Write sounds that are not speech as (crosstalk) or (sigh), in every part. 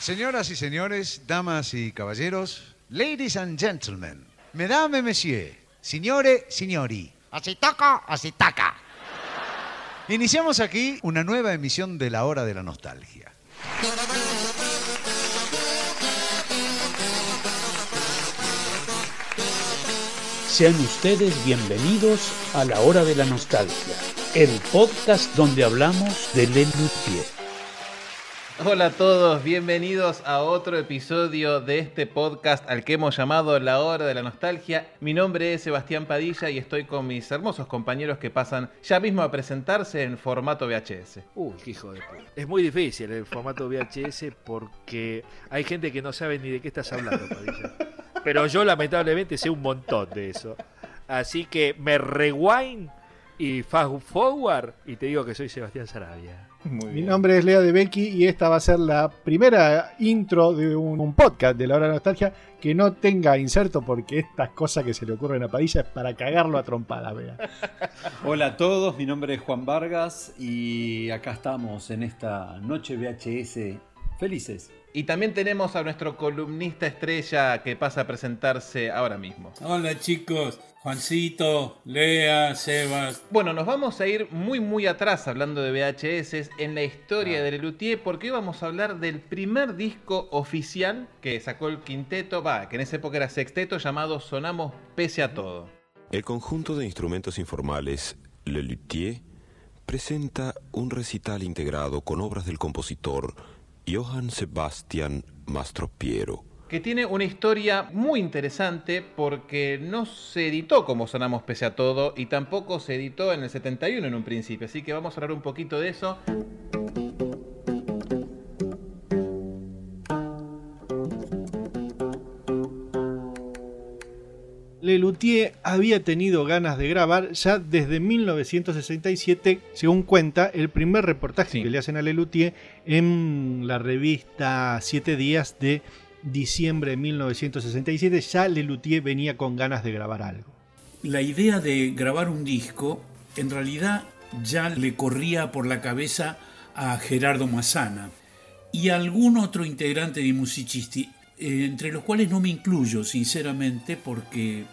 Señoras y señores, damas y caballeros, ladies and gentlemen, mesdames et messieurs, signore, signori. Así toca, así taca. Iniciamos aquí una nueva emisión de La Hora de la Nostalgia. Sean ustedes bienvenidos a La Hora de la Nostalgia, el podcast donde hablamos de Lelutier. Hola a todos, bienvenidos a otro episodio de este podcast al que hemos llamado La Hora de la Nostalgia. Mi nombre es Sebastián Padilla y estoy con mis hermosos compañeros que pasan ya mismo a presentarse en formato VHS. Uy, qué hijo de puta. Es muy difícil el formato VHS porque hay gente que no sabe ni de qué estás hablando, Padilla. Pero yo lamentablemente sé un montón de eso. Así que me rewind y fast forward y te digo que soy Sebastián Sarabia. Mi nombre es Lea de Becky y esta va a ser la primera intro de un, un podcast de la hora de nostalgia que no tenga inserto porque estas cosas que se le ocurren a Padilla es para cagarlo a trompada, vea. (laughs) Hola a todos, mi nombre es Juan Vargas y acá estamos en esta noche VHS felices. Y también tenemos a nuestro columnista estrella que pasa a presentarse ahora mismo. Hola chicos, Juancito, Lea, Sebas. Bueno, nos vamos a ir muy muy atrás hablando de VHS en la Ah. historia de Lelutier porque hoy vamos a hablar del primer disco oficial que sacó el quinteto, va, que en esa época era sexteto llamado Sonamos Pese a Todo. El conjunto de instrumentos informales Le Luthier presenta un recital integrado con obras del compositor Johann Sebastian Mastropiero. que tiene una historia muy interesante porque no se editó como sonamos pese a todo y tampoco se editó en el 71 en un principio, así que vamos a hablar un poquito de eso. Lelutier había tenido ganas de grabar ya desde 1967, según cuenta, el primer reportaje Sí. que le hacen a Lelutier en la revista Siete Días de diciembre de 1967. Ya Lelutier venía con ganas de grabar algo. La idea de grabar un disco en realidad ya le corría por la cabeza a Gerardo Massana y a algún otro integrante de Musicisti, eh, entre los cuales no me incluyo sinceramente porque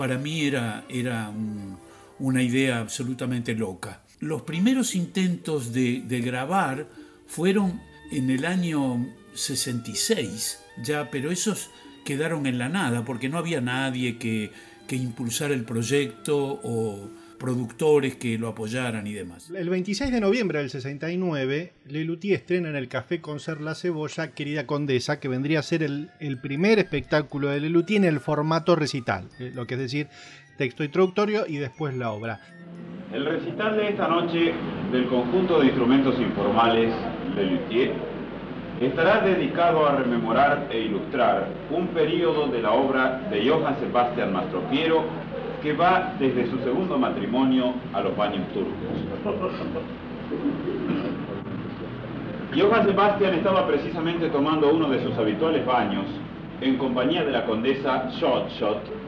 para mí era, era un- una idea absolutamente loca. Los primeros intentos de, de grabar fueron en el año 66, ya, pero esos quedaron en la nada porque no había nadie que, que impulsara el proyecto o productores que lo apoyaran y demás. El 26 de noviembre del 69, Lelutier estrena en el Café Concert La Cebolla, Querida Condesa, que vendría a ser el, el primer espectáculo de Lelutier en el formato recital, eh, lo que es decir, texto introductorio y después la obra. El recital de esta noche del conjunto de instrumentos informales de Luthier estará dedicado a rememorar e ilustrar un periodo de la obra de Johann Sebastian Mastropiero que va desde su segundo matrimonio a los baños turcos. Johann Sebastian estaba precisamente tomando uno de sus habituales baños en compañía de la condesa Shot Shot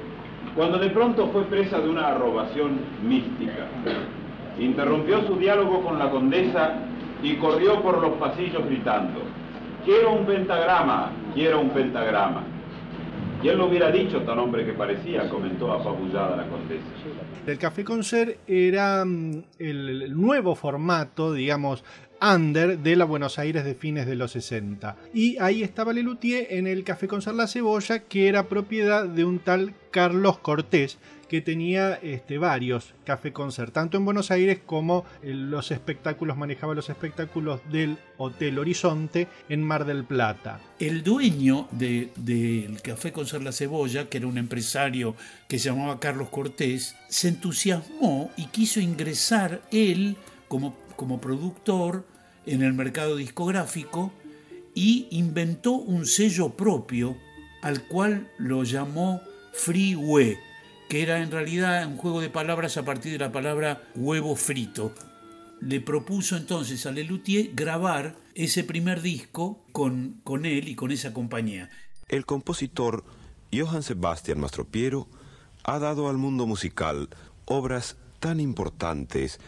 cuando de pronto fue presa de una arrogación mística. Interrumpió su diálogo con la condesa y corrió por los pasillos gritando, quiero un pentagrama, quiero un pentagrama. Y él lo hubiera dicho tan hombre que parecía, comentó apabullada la condesa. El Café Concert era mm, el, nuevo formato, digamos, under de la Buenos Aires de fines de los 60. Y ahí estaba Lelutier en el Café Concert La Cebolla, que era propiedad de un tal Carlos Cortés, que tenía este, varios Café Concert, tanto en Buenos Aires como en los espectáculos, manejaba los espectáculos del Hotel Horizonte en Mar del Plata. El dueño de- del Café Concert La Cebolla, que era un empresario que se llamaba Carlos Cortés, se entusiasmó y quiso ingresar él como, como productor en el mercado discográfico y inventó un sello propio al cual lo llamó Freeway, que era en realidad un juego de palabras a partir de la palabra huevo frito. Le propuso entonces a Lelutier grabar ese primer disco con, con él y con esa compañía. El compositor Johann Sebastian Mastropiero ha dado al mundo musical obras tan importantes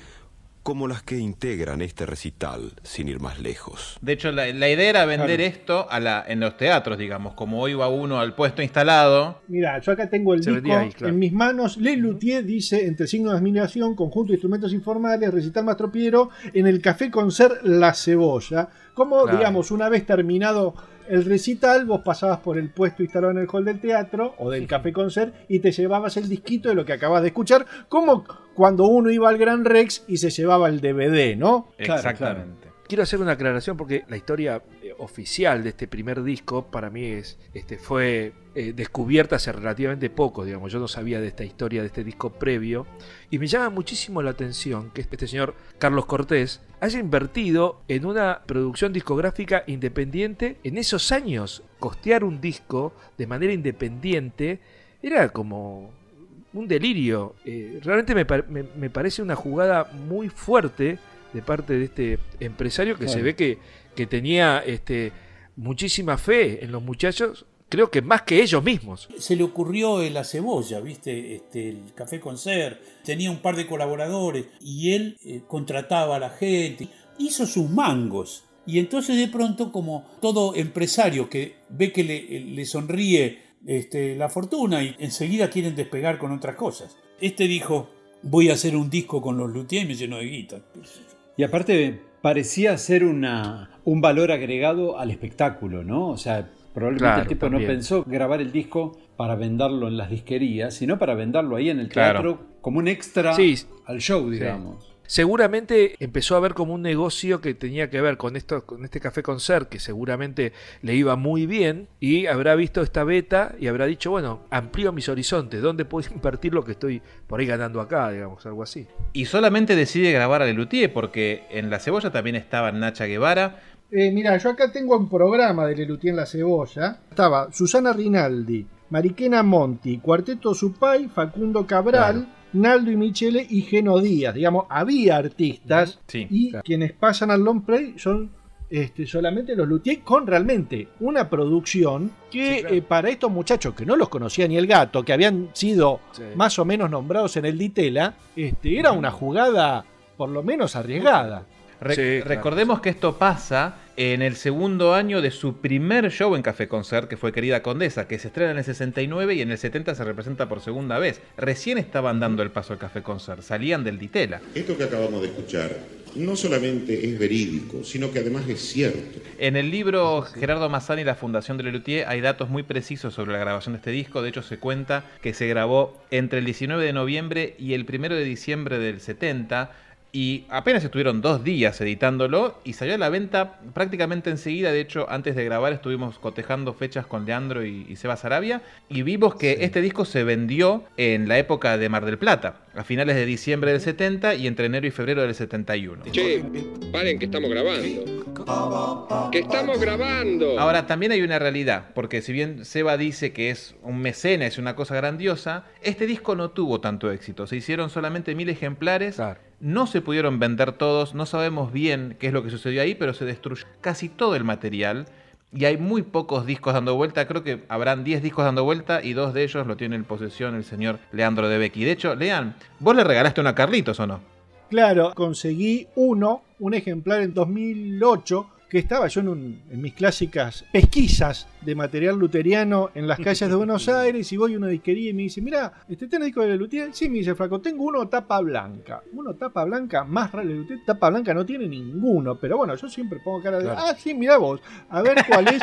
como las que integran este recital, sin ir más lejos. De hecho, la, la idea era vender Claro. esto a la, en los teatros, digamos. Como hoy va uno al puesto instalado. Mira, yo acá tengo el Se disco vendía ahí, claro. en mis manos. Le Luthier dice, entre signos de admiración, conjunto de instrumentos informales, recital Mastropiero, en el Café Concert La Cebolla. Como, Claro. digamos, una vez terminado el recital, vos pasabas por el puesto instalado en el hall del teatro o del Café Concert y te llevabas el disquito de lo que acabas de escuchar, como cuando uno iba al Gran Rex y se llevaba el DVD, ¿no? Claro, Exactamente. Quiero hacer una aclaración porque la historia eh, oficial de este primer disco para mí es, este, fue eh, descubierta hace relativamente poco, digamos. Yo no sabía de esta historia, de este disco previo. Y me llama muchísimo la atención que este señor Carlos Cortés haya invertido en una producción discográfica independiente en esos años. Costear un disco de manera independiente era como un delirio. Eh, realmente me, me parece una jugada muy fuerte de parte de este empresario que se ve que, que tenía este, muchísima fe en los muchachos, creo que más que ellos mismos. Se le ocurrió la cebolla, ¿viste? Este, el Café Concert, tenía un par de colaboradores y él eh, contrataba a la gente, hizo sus mangos. Y entonces de pronto, como todo empresario que ve que le, le sonríe este, la fortuna y enseguida quieren despegar con otras cosas. Este dijo, voy a hacer un disco con los luthiers y me llenó de guita. Y aparte parecía ser una, un valor agregado al espectáculo, ¿no? O sea, probablemente Claro, el tipo no pensó grabar el disco para venderlo en las disquerías, sino para venderlo ahí en el Claro. teatro como un extra Sí. al show, digamos. Seguramente empezó a ver como un negocio que tenía que ver con esto, con este café concert, que seguramente le iba muy bien, y habrá visto esta beta y habrá dicho, bueno, amplío mis horizontes, ¿dónde puedo (laughs) invertir lo que estoy por ahí ganando acá? digamos, algo así. Y solamente decide grabar a Lelutier porque en La Cebolla también estaba Nacha Guevara. Eh, mira, yo acá tengo un programa de Lelutier en la cebolla. Estaba Susana Rinaldi, Mariquena Monti, Cuarteto Supay, Facundo Cabral, Naldo y Michele y Geno Díaz. Digamos, había artistas Sí. y quienes pasan al long play son este, solamente los Luthier con realmente una producción que Sí, claro. eh, para estos muchachos que no los conocía ni el gato, que habían sido Sí. más o menos nombrados en el Ditela, este, era una jugada por lo menos arriesgada. Re- Sí, claro. Recordemos que esto pasa en el segundo año de su primer show en Café Concert, que fue Querida Condesa, que se estrena en el 69 y en el 70 se representa por segunda vez. Recién estaban dando el paso al Café Concert, salían del Ditela. Esto que acabamos de escuchar no solamente es verídico, sino que además es cierto. En el libro Gerardo Mazzani y la Fundación de Lelutier hay datos muy precisos sobre la grabación de este disco. De hecho, se cuenta que se grabó entre el 19 de noviembre y el 1 de diciembre del 70. Y apenas estuvieron dos días editándolo y salió a la venta prácticamente enseguida. De hecho, antes de grabar estuvimos cotejando fechas con Leandro y, y Seba Sarabia y vimos que este disco se vendió en la época de Mar del Plata, a finales de diciembre del 70 y entre enero y febrero del 71. Che, paren que estamos grabando. ¡Que estamos grabando! Ahora, también hay una realidad, porque si bien Seba dice que es un mecenas, es una cosa grandiosa, este disco no tuvo tanto éxito. Se hicieron solamente mil ejemplares, Claro. No se pudieron vender todos, no sabemos bien qué es lo que sucedió ahí, pero se destruyó casi todo el material. Y hay muy pocos discos dando vuelta, creo que habrán 10 discos dando vuelta y dos de ellos lo tiene en posesión el señor Leandro de Becky. De hecho, Lean, vos le regalaste una a Carlitos o no? Claro, conseguí uno, un ejemplar en 2008, que estaba yo en, un- en mis clásicas pesquisas de material luteriano en las calles de Buenos (laughs) Aires y voy a una disquería y me dice, mira, ¿este tiene disco de Luthier? Sí, me dice Flaco, tengo uno tapa blanca. Uno tapa blanca, más raro de Luthier, tapa blanca no tiene ninguno, pero bueno, yo siempre pongo cara de, Claro. ah, sí, mira vos, a ver cuál es.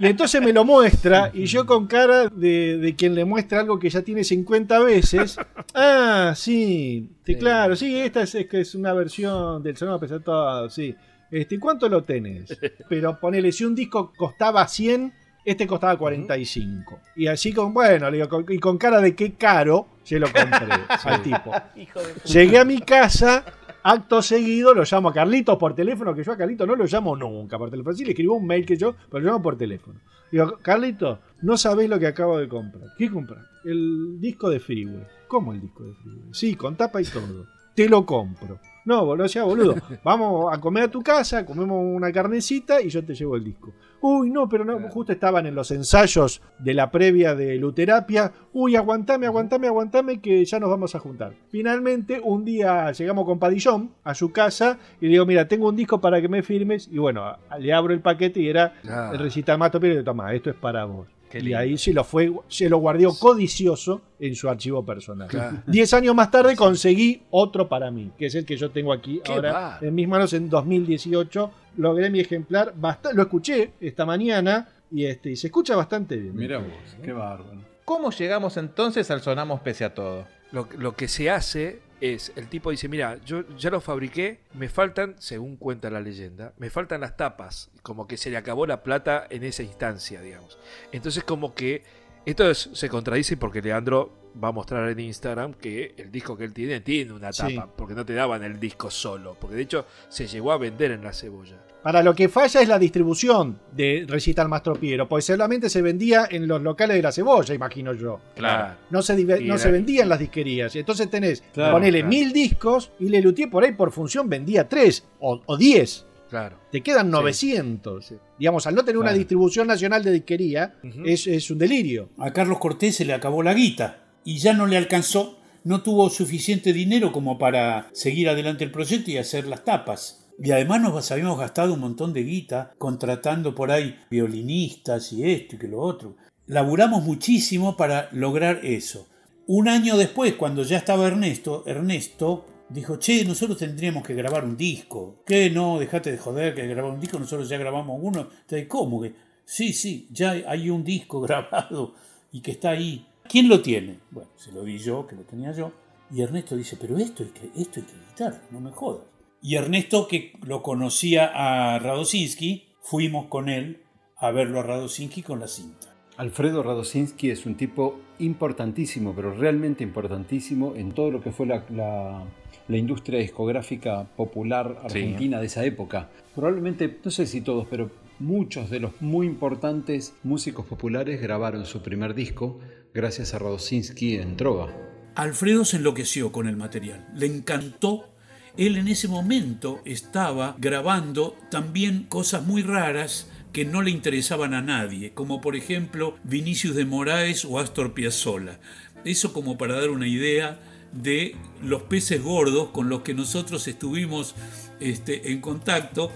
y entonces me lo muestra (laughs) y yo con cara de, de quien le muestra algo que ya tiene 50 veces, ah, sí, claro, sí, esta es, es que es una versión del sonido pesado, sí. Este, ¿Cuánto lo tenés? (laughs) Pero ponele, si un disco costaba 100, este costaba 45. Y así con, bueno, le digo, con- y con cara de qué caro, se lo compré (laughs) al tipo. (laughs) Llegué a mi casa, acto seguido, lo llamo a Carlitos por teléfono, que yo a Carlitos no lo llamo nunca por teléfono. Sí, le escribo un mail que yo, pero lo llamo por teléfono. Digo, Carlitos, no sabés lo que acabo de comprar. ¿Qué comprar? El disco de Freeway. ¿Cómo el disco de Freeway? Sí, con tapa y todo. Te lo compro. No, boludo, sea boludo. (laughs) Vamos a comer a tu casa, comemos una carnecita y yo te llevo el disco. Uy, no, pero no, justo estaban en los ensayos de la previa de Luterapia. Uy, aguantame, aguantame, aguantame que ya nos vamos a juntar. Finalmente, un día llegamos con Padillón a su casa y le digo, mira, tengo un disco para que me firmes. Y bueno, le abro el paquete y era Ah. el recital Mato Piero y le digo, toma, esto es para vos. Qué Y ahí se lo fue, se lo guardió codicioso en su archivo personal. Claro. Diez años más tarde conseguí otro para mí, que es el que yo tengo aquí Qué ahora en mis manos en 2018. Logré mi ejemplar, lo escuché esta mañana y, este, y se escucha bastante bien. Mira vos, qué bárbaro. ¿Cómo llegamos entonces al Sonamos pese a todo? Lo, lo que se hace es, el tipo dice, mira, yo ya lo fabriqué, me faltan, según cuenta la leyenda, me faltan las tapas, como que se le acabó la plata en esa instancia, digamos. Entonces como que esto es- se contradice porque Leandro va a mostrar en Instagram que el disco que él tiene tiene una tapa, Sí. porque no te daban el disco solo, porque de hecho se llegó a vender en la cebolla. Para lo que falla es la distribución de Recital Mastro Piero, pues solamente se vendía en los locales de la cebolla, imagino yo. Claro. No se, no se vendía en las disquerías. Y entonces tenés, Claro, ponele claro. mil discos y Lelutier por ahí por función vendía tres o, o diez. Claro. Te quedan Sí. 900. Sí. Digamos, al no tener una distribución nacional de disquería, es, es un delirio. A Carlos Cortés se le acabó la guita y ya no le alcanzó, no tuvo suficiente dinero como para seguir adelante el proyecto y hacer las tapas. Y además nos habíamos gastado un montón de guita contratando por ahí violinistas y esto y que lo otro. Laburamos muchísimo para lograr eso. Un año después, cuando ya estaba Ernesto, Ernesto dijo, che, nosotros tendríamos que grabar un disco. ¿Qué? No, dejate de joder que grabar un disco, nosotros ya grabamos uno. Entonces, ¿cómo que? Sí, sí, ya hay un disco (laughs) grabado y que está ahí. ¿Quién lo tiene? Bueno, se lo di yo, que lo tenía yo. Y Ernesto dice, pero esto hay que, esto hay que editar, no me jodas. Y Ernesto, que lo conocía a Radosinski, fuimos con él a verlo a Radosinski con la cinta. Alfredo Radosinski es un tipo importantísimo, pero realmente importantísimo en todo lo que fue la, la- la industria discográfica popular argentina de esa época. Probablemente, no sé si todos, pero muchos de los muy importantes músicos populares grabaron su primer disco gracias a Radosinski en Trova. Alfredo se enloqueció con el material, le encantó. Él en ese momento estaba grabando también cosas muy raras que no le interesaban a nadie, como por ejemplo Vinicius de Moraes o Astor Piazzolla. Eso como para dar una idea de los peces gordos con los que nosotros estuvimos este, en contacto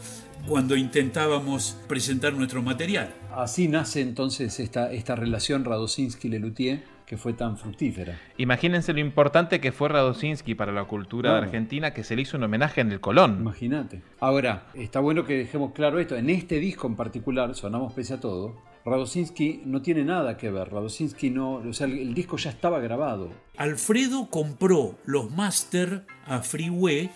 cuando intentábamos presentar nuestro material. Así nace entonces esta, esta relación Radosinski-Lelutier que fue tan fructífera. Imagínense lo importante que fue Radosinski para la cultura argentina que se le hizo un homenaje en el Colón. Imagínate. Ahora, está bueno que dejemos claro esto. En este disco en particular, Sonamos Pese a Todo, Radosinski no tiene nada que ver. Radosinski no. O sea, el, el disco ya estaba grabado. Alfredo compró los máster a Freeway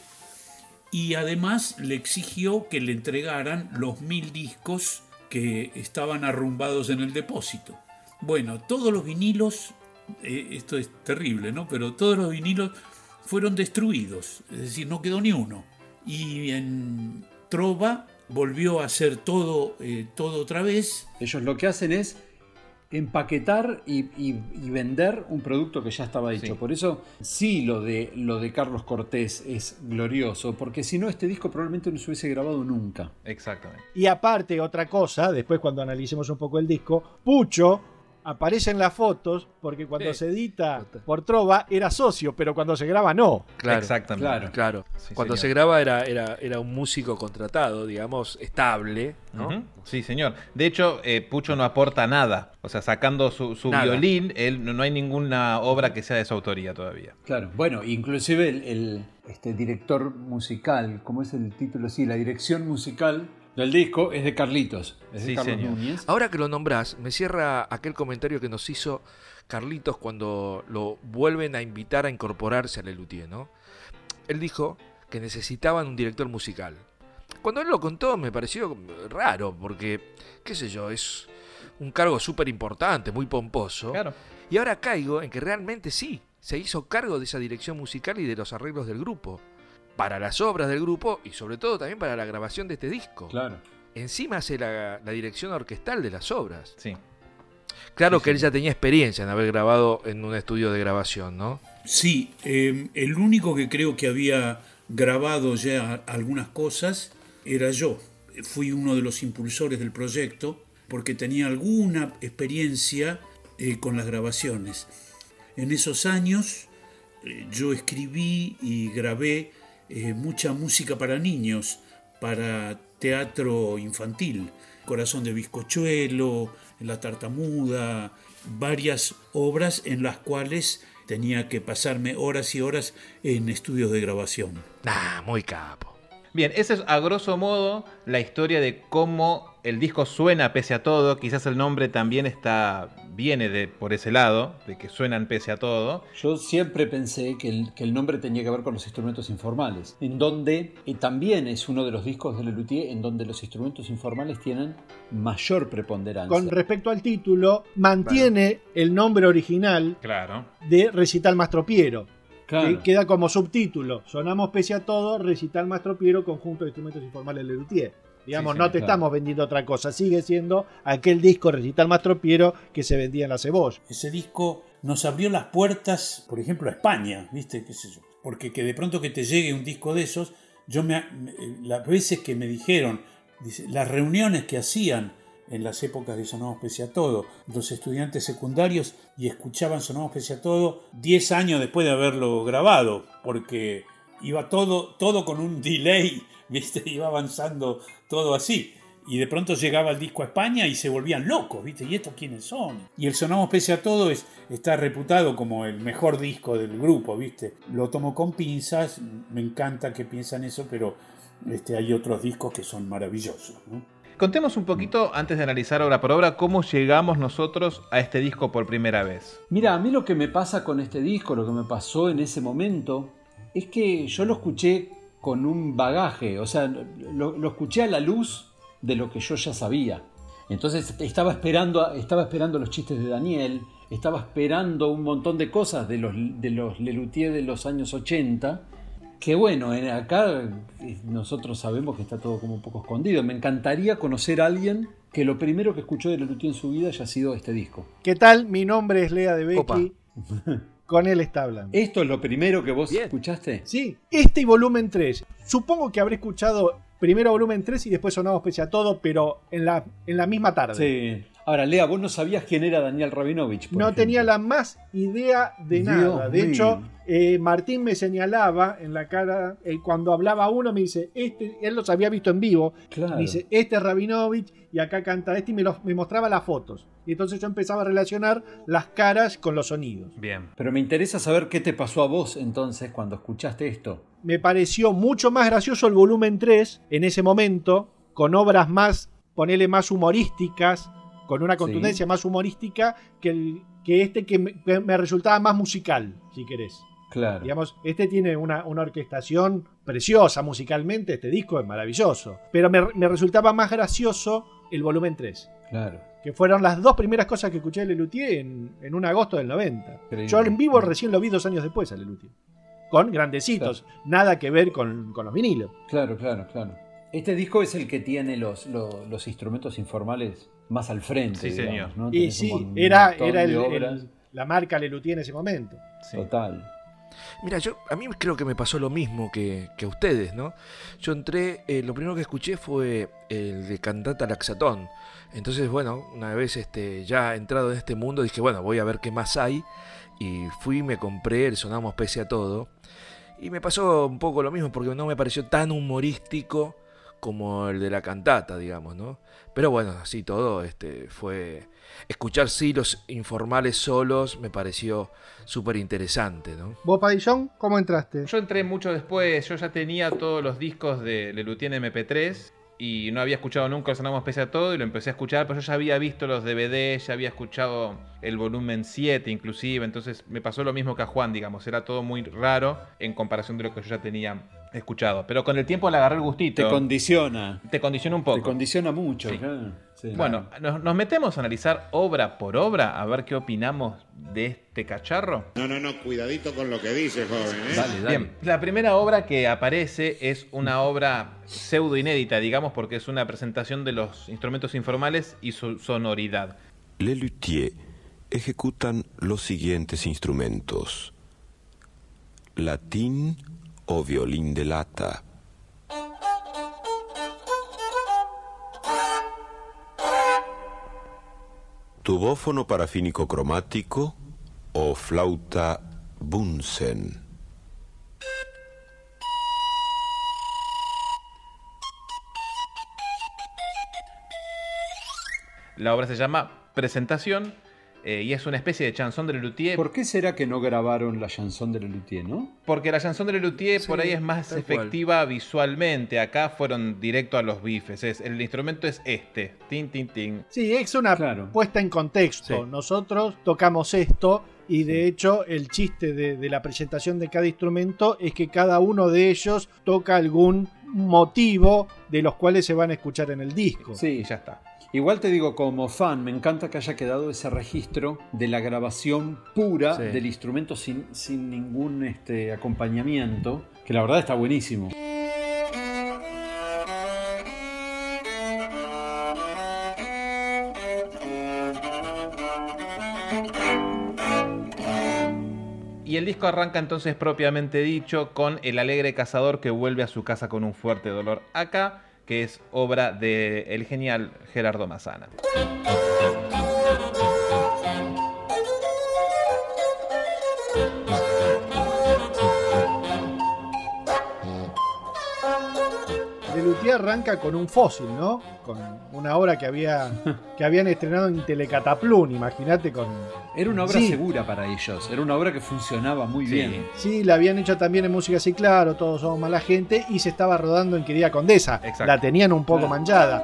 y además le exigió que le entregaran los mil discos que estaban arrumbados en el depósito. Bueno, todos los vinilos, eh, esto es terrible, ¿no? Pero todos los vinilos fueron destruidos, es decir, no quedó ni uno. Y en Trova volvió a hacer todo, eh, todo otra vez. Ellos lo que hacen es empaquetar y, y- y vender un producto que ya estaba hecho. Sí. Por eso sí lo de, lo de Carlos Cortés es glorioso, porque si no este disco probablemente no se hubiese grabado nunca. Exactamente. Y aparte, otra cosa, después cuando analicemos un poco el disco, Pucho aparece en las fotos porque cuando Sí. se edita por Trova era socio, pero cuando se graba no. Claro. Exactamente. Claro. Claro. Sí, Cuando señor. se graba era, era, era un músico contratado, digamos, estable, ¿no? Sí, señor. De hecho, eh, Pucho no aporta nada. O sea, sacando su, su violín, él, no no hay ninguna obra que sea de su autoría todavía. Claro, bueno, inclusive el, el, este, director musical, ¿cómo es el título? Sí, la dirección musical del disco es de Carlitos, es de Sí, Carlos señor. Núñez. Ahora que lo nombrás, me cierra aquel comentario que nos hizo Carlitos cuando lo vuelven a invitar a incorporarse a Lelutier, ¿no? Él dijo que necesitaban un director musical. Cuando él lo contó me pareció raro, porque, qué sé yo, es un cargo súper importante, muy pomposo. Claro. Y ahora caigo en que realmente sí, se hizo cargo de esa dirección musical y de los arreglos del grupo. Para las obras del grupo y sobre todo también para la grabación de este disco. Claro. Encima hace la, la dirección orquestal de las obras. Sí. Claro Sí, que él ya tenía experiencia en haber grabado en un estudio de grabación, ¿no? Sí, eh, el único que creo que había grabado ya algunas cosas, era yo. Fui uno de los impulsores del proyecto porque tenía alguna experiencia eh, con las grabaciones. En esos años eh, yo escribí y grabé eh, mucha música para niños, para teatro infantil, Corazón de Bizcochuelo, La Tartamuda, varias obras en las cuales tenía que pasarme horas y horas en estudios de grabación. Ah, muy capo. Bien, esa es a grosso modo la historia de cómo el disco suena pese a todo. Quizás el nombre también está viene de por ese lado, de que suenan pese a todo. Yo siempre pensé que el, que el nombre tenía que ver con los instrumentos informales, en donde y también es uno de los discos de Lelutier en donde los instrumentos informales tienen mayor preponderancia. Con respecto al título, mantiene el nombre original Claro. de Recital Mastropiero. Claro. Que queda como subtítulo. Sonamos pese a todo, Recital Mastropiero, conjunto de instrumentos informales de Lelutier. Digamos, Sí, no te claro. estamos vendiendo otra cosa. Sigue siendo aquel disco Recital Mastropiero que se vendía en la cebolla. Ese disco nos abrió las puertas, por ejemplo, a España, ¿viste? ¿Qué sé yo? Porque que de pronto que te llegue un disco de esos, yo me, me- las veces que me dijeron, dice, las reuniones que hacían en las épocas de Sonamos Pese a Todo, los estudiantes secundarios y escuchaban Sonamos Pese a Todo 10 años después de haberlo grabado, porque iba todo, todo con un delay, (laughs) ¿viste? Iba avanzando todo así. Y de pronto llegaba el disco a España y se volvían locos, ¿viste? ¿Y estos quiénes son? Y el Sonamos Pese a Todo es, está reputado como el mejor disco del grupo, ¿viste? Lo tomo con pinzas, me encanta que piensan eso, pero este, hay otros discos que son maravillosos, ¿no? Contemos un poquito, antes de analizar obra por obra, cómo llegamos nosotros a este disco por primera vez. Mira, a mí lo que me pasa con este disco, lo que me pasó en ese momento, es que yo lo escuché con un bagaje, o sea, lo, escuché a la luz de lo que yo ya sabía. Entonces estaba esperando, estaba esperando los chistes de Daniel, estaba esperando un montón de cosas de los, de los Lelutier de los años 80, que bueno, en- acá eh, nosotros sabemos que está todo como un poco escondido. Me encantaría conocer a alguien que lo primero que escuchó de Lelutier en su vida haya sido este disco. ¿Qué tal? Mi nombre es Lea de Becky. (laughs) Con él está hablando. ¿Esto es lo primero que vos escuchaste? Sí, este y volumen 3. Supongo que habré escuchado primero volumen 3 y después sonamos pese a todo, pero en la, en la misma tarde. Sí. Ahora, Lea, vos no sabías quién era Daniel Rabinovich. No ejemplo. tenía la más idea de Dios nada. De mío. hecho, eh, Martín me señalaba en la cara, eh, cuando hablaba uno, me dice, este, él los había visto en vivo. Claro. Me dice, este es Rabinovich y acá canta este y me, los- me mostraba las fotos. Y entonces yo empezaba a relacionar las caras con los sonidos. Bien. Pero me interesa saber qué te pasó a vos entonces cuando escuchaste esto. me pareció mucho más gracioso el volumen 3 en ese momento, con obras más, ponele más humorísticas, con una contundencia más humorística que, el, que este que me, que me resultaba más musical, si querés. Claro. Digamos, este tiene una, una orquestación preciosa musicalmente, este disco es maravilloso. Pero me, me resultaba más gracioso el volumen 3. Claro. Que fueron las dos primeras cosas que escuché de Lelutier en, en un agosto del 90. Increíble. Yo en vivo recién lo vi dos años después a Lelutier. Con grandecitos. Nada que ver con, con los vinilos. Claro, claro, claro. Este disco es el que tiene los, los, los instrumentos informales más al frente. Sí, digamos, señor. ¿no? Y sí, un era, era el- la marca Lelutier en ese momento. Total. Mira, yo a mí creo que me pasó lo mismo que, que a ustedes, ¿no? Yo entré, eh, lo primero que escuché fue el de Cantata Laxatón. Entonces, bueno, una vez este, ya entrado en este mundo, dije, bueno, voy a ver qué más hay. Y fui, me compré el Sonamos Pese a Todo. Y me pasó un poco lo mismo, porque no me pareció tan humorístico como el de la cantata, digamos, ¿no? Pero bueno, así todo, este, fue... Escuchar sí los informales solos me pareció súper interesante, ¿no? ¿Vos, Padillón, cómo entraste? Yo entré mucho después, yo ya tenía todos los discos de Lelutier en MP3 y no había escuchado nunca el Sonamos Pese a Todo y lo empecé a escuchar, pero yo ya había visto los DVD, ya había escuchado el volumen 7 inclusive, entonces me pasó lo mismo que a Juan, digamos, era todo muy raro en comparación de lo que yo ya tenía escuchado. Pero con el tiempo le agarré el gustito. Te condiciona. Te condiciona un poco. Te condiciona mucho. Sí. claro. Sí. Bueno, nos, nos metemos a analizar obra por obra, a ver qué opinamos de este cacharro. No, no, no, cuidadito con lo que dice, joven. ¿eh? Bien, la primera obra que aparece es una obra pseudo inédita, digamos, porque es una presentación de los instrumentos informales y su sonoridad. Les luthiers ejecutan los siguientes instrumentos: latín, o violín de lata. Tubófono parafínico cromático o flauta Bunsen. La obra se llama Presentación eh, y es una especie de chanson de Lelutier. ¿Por qué será que no grabaron la chanson de Lelutier, no? Porque la chanson de Lelutier Sí, por ahí es más cual. efectiva visualmente. Acá fueron directo a los bifes. Es, el instrumento es este. Tin, tin, tin. Sí, es una Claro. puesta en contexto. Sí. Nosotros tocamos esto y de hecho el chiste de, de la presentación de cada instrumento es que cada uno de ellos toca algún motivo de los cuales se van a escuchar en el disco. Y Sí, ya está. Igual te digo, como fan, me encanta que haya quedado ese registro de la grabación pura Sí. del instrumento sin, sin ningún este, acompañamiento, que la verdad está buenísimo. Y el disco arranca entonces propiamente dicho con El alegre cazador que vuelve a su casa con un fuerte dolor acá, que es obra del genial Gerardo Mazana. Arranca con un fósil, ¿no? Con una obra que, había, que habían estrenado en Telecataplún, imagínate con... Era una obra Sí. segura para ellos, era una obra que funcionaba muy Sí. bien. Sí, la habían hecho también en música así, claro, todos somos mala gente, y se estaba rodando en Querida Condesa. Exacto. La tenían un poco Claro. manchada.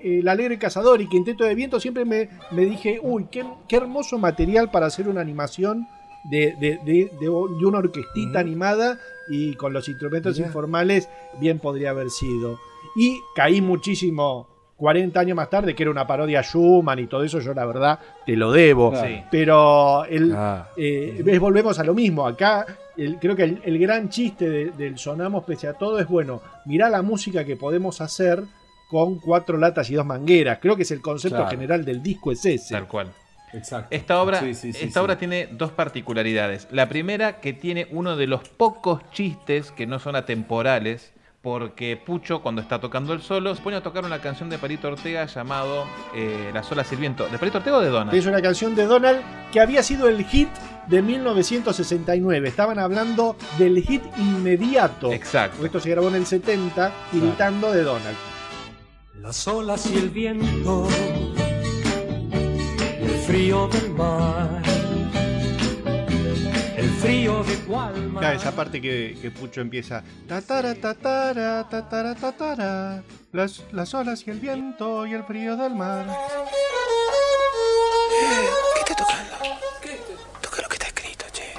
El Alegre Cazador y Quinteto de Viento siempre me, me dije, uy, qué, qué hermoso material para hacer una animación de, de- de- de- de una orquestita animada y con los instrumentos Mirá. informales bien podría haber sido. Y caí muchísimo 40 años más tarde, que era una parodia a Schumann y todo eso, yo la verdad te lo debo. Claro. Sí. Pero el, Ah, eh, volvemos a lo mismo. Acá el- creo que el, el gran chiste de- del Sonamos pese a todo es, bueno, mirá la música que podemos hacer con cuatro latas y dos mangueras. Creo que es el concepto Claro. general del disco, es ese. Tal cual. Exacto. Esta obra, Sí, sí, sí, esta sí. obra tiene dos particularidades. La primera, que tiene uno de los pocos chistes que no son atemporales, porque Pucho, cuando está tocando el solo, se pone a tocar una canción de Palito Ortega llamado eh, La sola Sirviento. ¿De Palito Ortega o de Donald? Es una canción de Donald que había sido el hit de 1969. Estaban hablando del hit inmediato. Exacto. Esto se grabó en el 70, imitando de Donald. Las olas y el viento, frío del mar, el frío de cual mar. Claro, esa parte que, que Pucho empieza. Tatara, tatara, tatara, tatara, las, las olas y el viento y el frío del mar.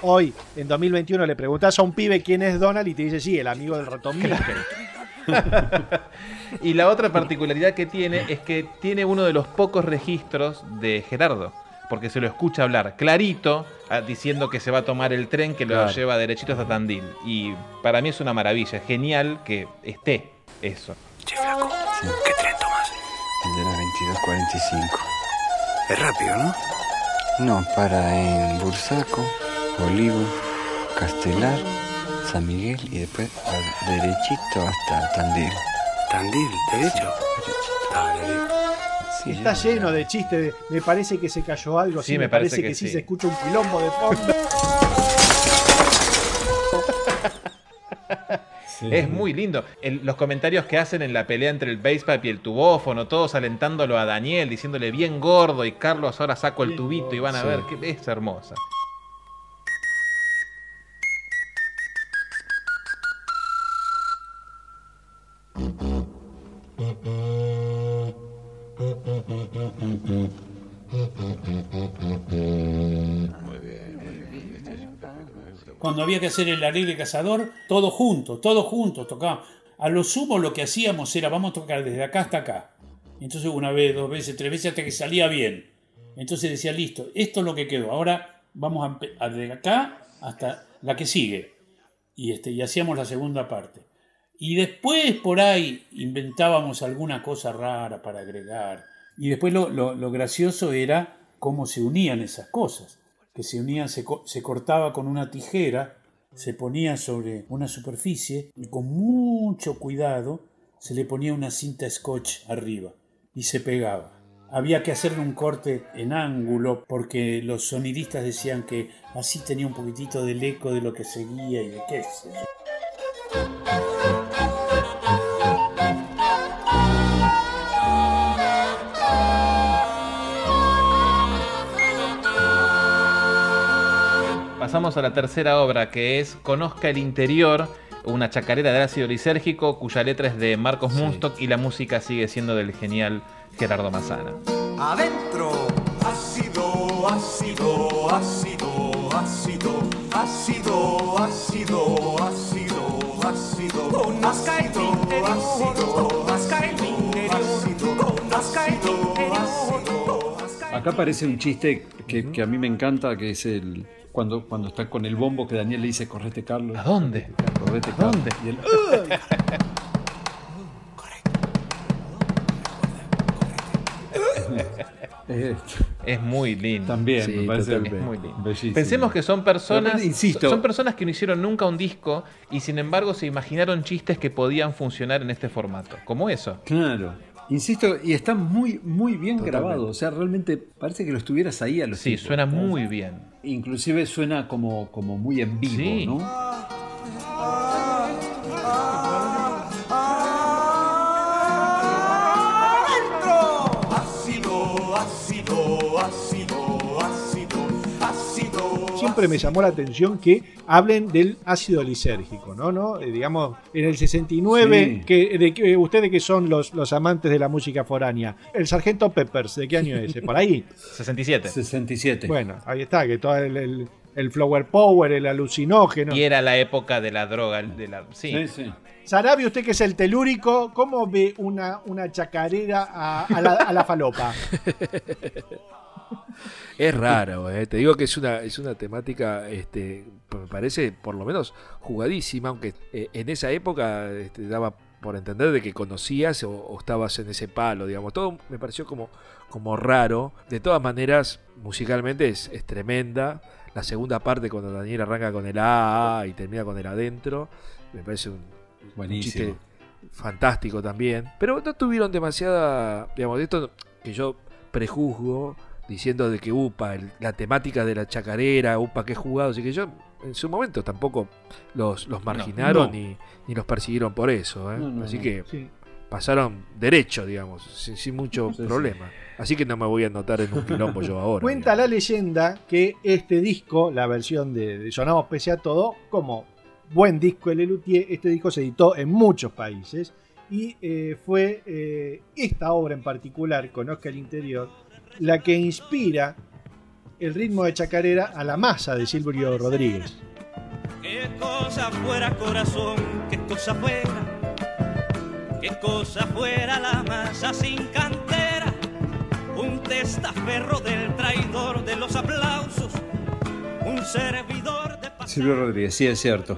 Hoy, en 2021, le preguntás a un pibe quién es Donald y te dice, sí, el amigo del ratón. (laughs) Y la otra particularidad que tiene es que tiene uno de los pocos registros de Gerardo. Porque se lo escucha hablar clarito, ah, diciendo que se va a tomar el tren que lo Claro. lleva derechito hasta Tandil. Y para mí es una maravilla, genial que esté eso. ¿Qué tren tomas? El de las 22.45. Es rápido, ¿no? No, para en Bursaco, Olivo, Castelar, San Miguel y después al derechito hasta Tandil. ¿Tandil? Sí, Está lleno de chistes. me parece que se cayó algo. Sí, Sí, me me parece, parece que, que sí. sí. se escucha un quilombo de fondo. (laughs) Es muy lindo. El- los comentarios que hacen en la pelea entre el basepipe y el tubófono, todos alentándolo a Daniel, diciéndole bien gordo y Carlos ahora saco el tubito y van a Sí. ver que es hermosa. Cuando había que hacer el alegre cazador, todos juntos, todos juntos tocábamos. A lo sumo lo que hacíamos era, vamos a tocar desde acá hasta acá. Entonces una vez, dos veces, tres veces hasta que salía bien. Entonces decía, listo, esto es lo que quedó. Ahora vamos a, de acá hasta la que sigue. Y, este, y hacíamos la segunda parte. Y después por ahí inventábamos alguna cosa rara para agregar. Y después lo, lo- lo gracioso era cómo se unían esas cosas, que se unían, se, se cortaba con una tijera, se ponía sobre una superficie y con mucho cuidado se le ponía una cinta scotch arriba y se pegaba. Había que hacerle un corte en ángulo porque los sonidistas decían que así tenía un poquitito del eco de lo que seguía y de qué sé yo. Pasamos a la tercera obra que es Conozca el Interior, una chacarera de ácido lisérgico cuya letra es de Marcos Munstock y la música sigue siendo del genial Gerardo Mazzana. Adentro, ácido, ácido, ácido, ácido, ácido, ácido, ácido, ácido, conozca el interior, conozca el interior, conozca el interior. Acá aparece un chiste que, que a mí me encanta, que es el cuando, cuando está con el bombo que Daniel le dice, correte Carlos. ¿A dónde? Correte ¿A Carlos. dónde? Y él, (laughs) Es muy lindo. También, Sí, me parece. Es muy lindo. bellísimo. Pensemos que son personas, Pero, insisto. son personas que no hicieron nunca un disco y sin embargo se imaginaron chistes que podían funcionar en este formato, como eso. Claro. Insisto, y está muy, muy bien Totalmente. grabado. O sea, realmente parece que lo estuvieras ahí a los Sí, tipos. suena muy bien. Inclusive suena como, como muy en vivo, Sí. ¿no? Me llamó la atención que hablen del ácido lisérgico, ¿no? ¿No? Eh, digamos, en el 69, Sí. que, de, que- ustedes que son los, los amantes de la música foránea, el Sargento Peppers, ¿de qué año es? ¿Por ahí? (laughs) 67. 67. Bueno, ahí está, que todo el, el- el flower power, el alucinógeno. Y era la época de la droga, de la sí. Sí, sí. Sarabi, usted que es el telúrico, ¿cómo ve una, una chacarera a, a la, a la falopa? (laughs) Es raro, eh. te digo que es una, es una temática, este, me parece por lo menos jugadísima, aunque eh, en esa época este, daba por entender de que conocías o, o estabas en ese palo, digamos. Todo me pareció como, como raro. De todas maneras, musicalmente es, es tremenda. La segunda parte, cuando Daniel arranca con el A, y termina con el adentro, me parece un, un Buenísimo. chiste fantástico también. Pero no tuvieron demasiada, digamos, esto que yo prejuzgo diciendo de que UPA, el- la temática de la chacarera, UPA que jugado, así que yo en su momento tampoco los, los marginaron no. Ni, ni los persiguieron por eso, ¿eh? No, no, así no. que Sí. pasaron derecho, digamos, sin, sin mucho sí. problema. Así que no me voy a anotar en un quilombo yo ahora. Cuenta la leyenda que este disco, la versión de, de Sonamos Pese a Todo, como buen disco de Lelutier, este disco se editó en muchos países y eh, fue eh, esta obra en particular, Conozca el Interior, la que inspira el ritmo de chacarera a la masa de Silvio Rodríguez. Qué cosa fuera corazón, qué cosa fuera, qué cosa fuera la masa sin cantera, un testaferro del traidor de los aplausos, un servidor de Silvio Rodríguez, sí, es cierto.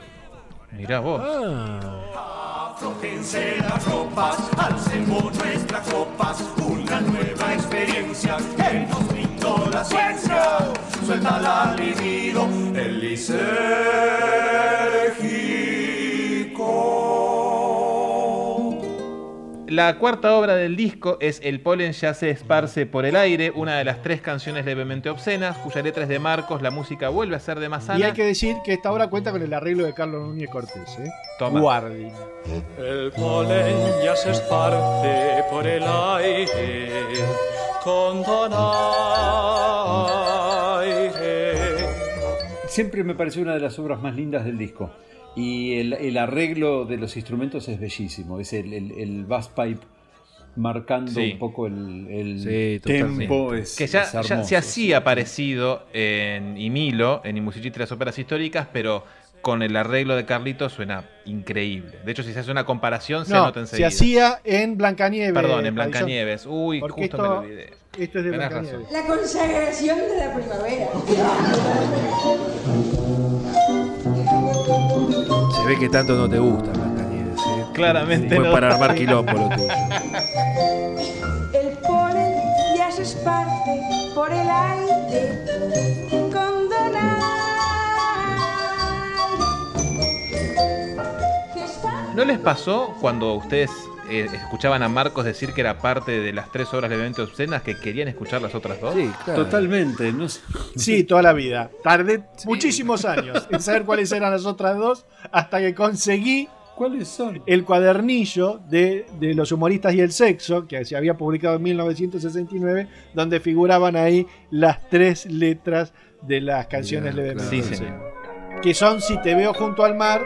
Mirá vos. Aflojense las ropas, alcemos nuestras copas, una nueva experiencia que nos brindó la ciencia. Suelta la libido, el lisérgico. La cuarta obra del disco es El polen ya se esparce por el aire, una de las tres canciones levemente obscenas, cuya letra es de Marcos, la música vuelve a ser de Y Mazzana. hay que decir que esta obra cuenta con el arreglo de Carlos Núñez Cortés. ¿eh? Toma. Guardi. El polen ya se esparce por el aire con donaire. Siempre me pareció una de las obras más lindas del disco. Y el, el arreglo de los instrumentos es bellísimo. Es el, el, el bass pipe marcando Sí. un poco el, el Sí, tempo. Es, que ya, es ya se hacía parecido en Imilo, en Imusiciste las óperas históricas, pero con el arreglo de Carlitos suena increíble. De hecho, si se hace una comparación, se No, nota se enseguida. hacía en Blancanieves. Perdón, en. Blancanieves. Uy, Porque justo me esto- lo olvidé. Esto es de Blancanieves. La consagración de la primavera. (laughs) Se ve que tanto no te gusta Blancanieves, ¿eh? Claramente Fue no. para armar quilombo lo tuyo. El polen ya se esparce por el aire con donaire. ¿No les pasó cuando ustedes eh, escuchaban a Marcos decir que era parte de las tres obras de evento obscenas que querían escuchar las otras dos? Totalmente. No sé. Sí, toda la vida. Tardé muchísimos años en saber cuáles eran las otras dos hasta que conseguí ¿Cuáles son? el cuadernillo de, de los humoristas y el sexo, que se había publicado en 1969, donde figuraban ahí las tres letras de las canciones levemente. Sí, obscenas. señor. Que son Si te veo junto al mar,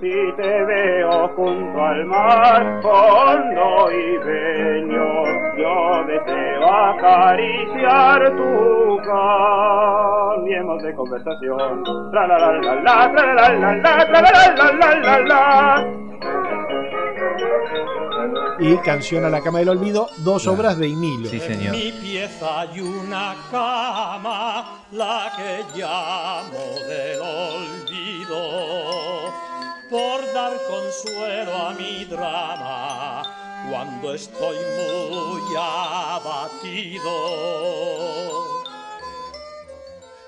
Si te veo junto al mar, hondo y beño, yo deseo acariciar tu cambiemos de conversación. La la la la, la la la, tra la la la la la. y Canción a la cama del olvido, dos obras de Emilio. En mi pieza hay una cama, la que llamo del olvido, por dar consuelo a mi drama cuando estoy muy abatido.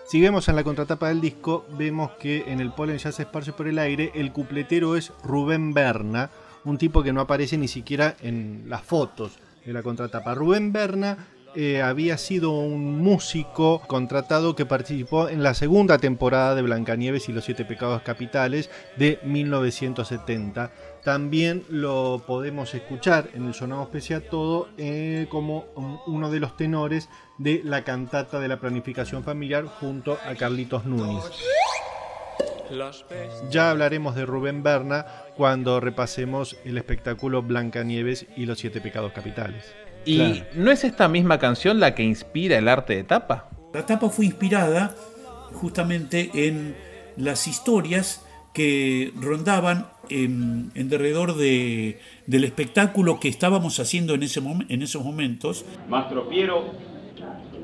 Si en la contratapa del disco, vemos que en el polen ya se esparce por el aire, el cupletero es Rubén Berna, un tipo que no aparece ni siquiera en las fotos de la contratapa. Rubén Berna eh, había sido un músico contratado que participó en la segunda temporada de Blancanieves y los Siete Pecados Capitales de 1970. También lo podemos escuchar en el Sonamos Pese a Todo eh, como uno de los tenores de la cantata de la planificación familiar junto a Carlitos Núñez. Ya hablaremos de Rubén Berna cuando repasemos el espectáculo Blancanieves y los Siete Pecados Capitales. ¿Y no es esta misma canción la que inspira el arte de tapa? La tapa fue inspirada justamente en las historias que rondaban en, en derredor de, del espectáculo que estábamos haciendo en, ese mom- en esos momentos. Mastro Piero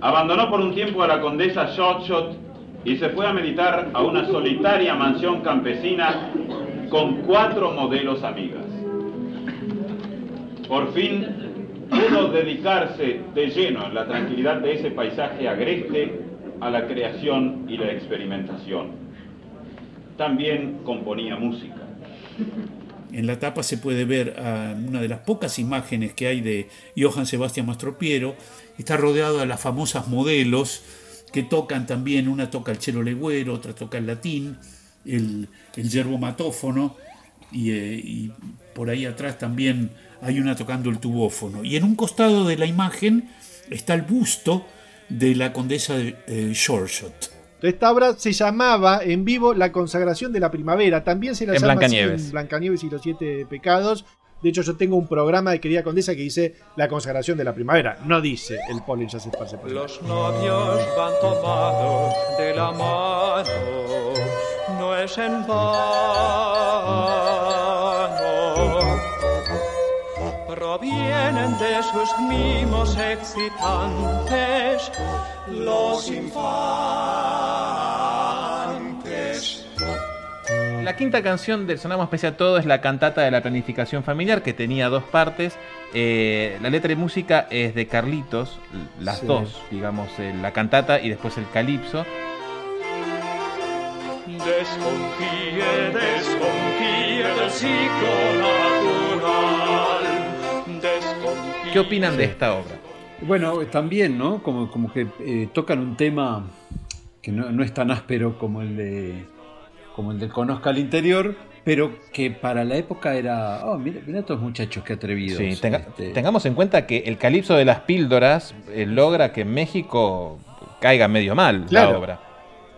abandonó por un tiempo a la condesa Shot Shot y se fue a meditar a una solitaria mansión campesina con cuatro modelos amigas. Por fin pudo dedicarse de lleno en la tranquilidad de ese paisaje agreste a la creación y la experimentación. También componía música. En la tapa se puede ver ah, una de las pocas imágenes que hay de Johann Sebastian Mastropiero. Está rodeado de las famosas modelos que tocan también, una toca el cello legüero, otra toca el latín, el, el yerbomatófono y, eh, y por ahí atrás también hay una tocando el tubófono. Y en un costado de la imagen está el busto de la condesa de eh, Shoreshot. Esta obra se llamaba en vivo La consagración de la primavera. También se la En llama así Blancanieves. en Blancanieves y los siete pecados. De hecho, yo tengo un programa de Querida Condesa que dice La consagración de la primavera. No dice el polen ya se esparce por el Los novios van tomados de la mano, no es en vano. Provienen de sus mimos excitantes los infantes. La quinta canción del Sonamos Pese a Todo es la cantata de la planificación familiar que tenía dos partes. Eh, la letra y música es de Carlitos, las Sí. dos, digamos, eh, la cantata y después el calipso. Desconfíe, desconfíe del ciclo ¿Qué opinan de esta obra? Bueno, también, ¿no? Como, como que eh, tocan un tema que no, no es tan áspero como el de como el de Conozca al Interior, pero que para la época era, oh, mira, mira estos muchachos que atrevidos. Sí, tenga- Este, Tengamos en cuenta que el calipso de las píldoras eh, logra que en México caiga medio mal Claro. la obra.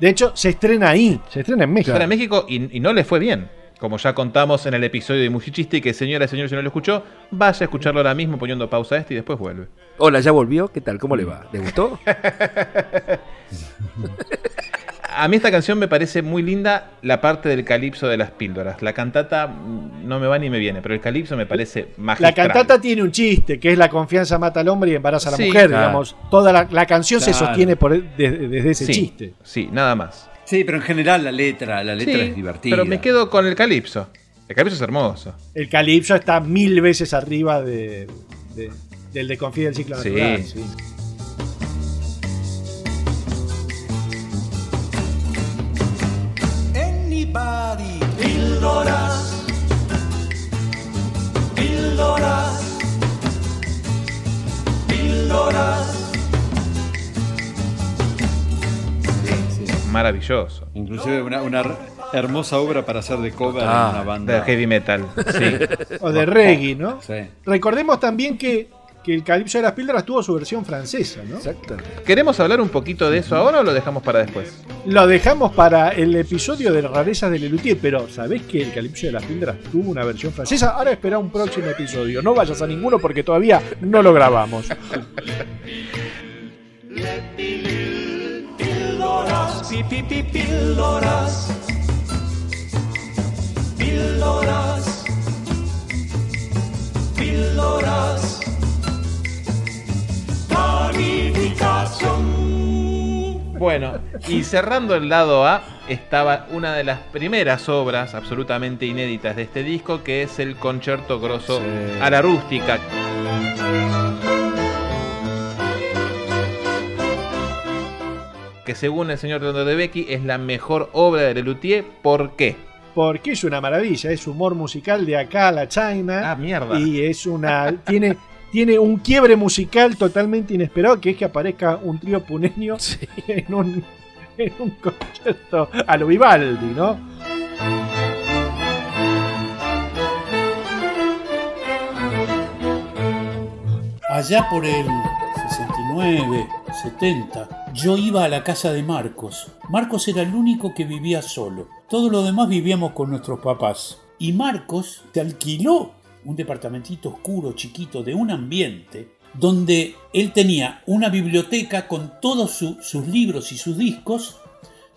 De hecho, se estrena ahí, se estrena en México. Era en México y, y no le fue bien. Como ya contamos en el episodio de Musichiste, que señora y señor, si no lo escuchó, vaya a escucharlo ahora mismo poniendo pausa a este y después vuelve. Hola, ¿ya volvió? ¿Qué tal? ¿Cómo le va? ¿Le gustó? (laughs) A mí esta canción me parece muy linda la parte del calipso de las píldoras. La cantata mm, no me va ni me viene, pero el calipso me parece La magistral. cantata tiene un chiste, que es la confianza mata al hombre y embaraza a la Sí, mujer, claro. digamos. Toda la, la canción se sostiene por, desde, desde ese Sí, chiste. Sí, nada más. Sí, pero en general la letra, la letra es divertida. Pero me quedo con el calipso. El calipso es hermoso. El calipso está mil veces arriba de, de del de Confía del Ciclo sí. Natural. Sí. Anybody. Píldoras. Píldoras. Píldoras. Maravilloso. Inclusive una, una hermosa obra para hacer de cover Ah, en una banda. de heavy metal, sí. (laughs) O de reggae, ¿no? Sí. Recordemos también que, que el Calipso de las Píldoras tuvo su versión francesa, ¿no? Exactamente. ¿Queremos hablar un poquito de eso ahora o lo dejamos para después? Lo dejamos para el episodio de rarezas de Lelutier, pero ¿sabés que el Calipso de las Píldoras tuvo una versión francesa? Ahora espera un próximo episodio. No vayas a ninguno porque todavía no lo grabamos. (laughs) Píldoras, pi, pi, pi, píldoras. Píldoras. Píldoras. Planificación. Bueno, y cerrando el lado A, estaba una de las primeras obras absolutamente inéditas de este disco, que es el Concerto Grosso a la Rústica. Que según el señor Tondo de Becky es la mejor obra de Lelutier. ¿Por qué? Porque es una maravilla, es humor musical de acá a la China. Ah, mierda. Y es una. tiene, tiene un quiebre musical totalmente inesperado, que es que aparezca un trío puneño (laughs) en, un, en un concierto a lo Vivaldi, ¿no? Allá por el 69, 70, yo iba a la casa de Marcos. Marcos era el único que vivía solo. Todos los demás vivíamos con nuestros papás. Y Marcos te alquiló un departamentito oscuro, chiquito, de un ambiente, donde él tenía una biblioteca con todos su- sus libros y sus discos,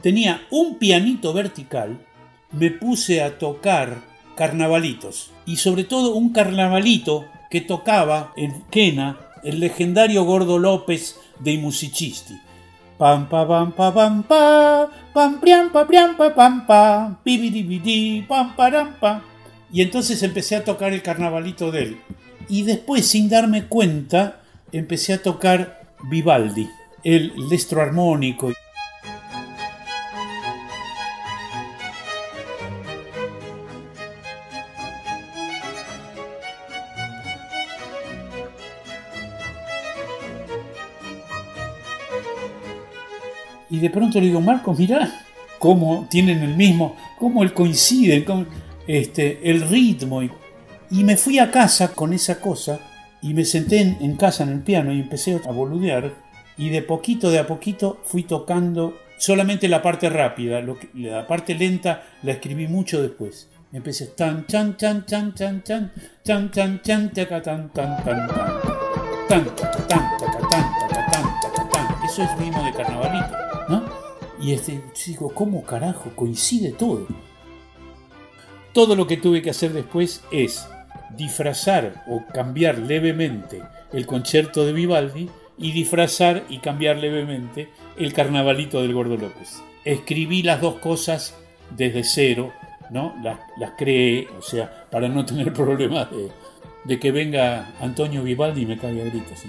tenía un pianito vertical, me puse a tocar carnavalitos. Y sobre todo un carnavalito que tocaba en Quena el legendario Gordo López de Musicisti. Pam pa pam pa pam pa pam priam pa priam pa pam pa pibidibidi pam param pa. Y entonces empecé a tocar el carnavalito de él. Y después, sin darme cuenta, empecé a tocar Vivaldi, el destro armónico. Y de pronto le digo, Marcos, mirá cómo tienen el mismo, cómo él coincide, cómo, este, el ritmo. Y, y me fui a casa con esa cosa y me senté en, casa en el piano y empecé a boludear. Y de poquito, de a poquito fui tocando solamente la parte rápida, lo que- la parte lenta la escribí mucho después. Empecé tan chan chan chan chan chan chan chan chan taca, tan tan tan tan tan tan tan taca, tan taca, tan. Eso es mismo de carnavalito, ¿no? Y este, digo, ¿cómo carajo coincide todo? Todo lo que tuve que hacer después es disfrazar o cambiar levemente el concierto de Vivaldi y disfrazar y cambiar levemente el carnavalito del Gordo López. Escribí las dos cosas desde cero, ¿no? Las, las creé, o sea, para no tener (laughs) problemas de, de que venga Antonio Vivaldi y me caiga a gritos.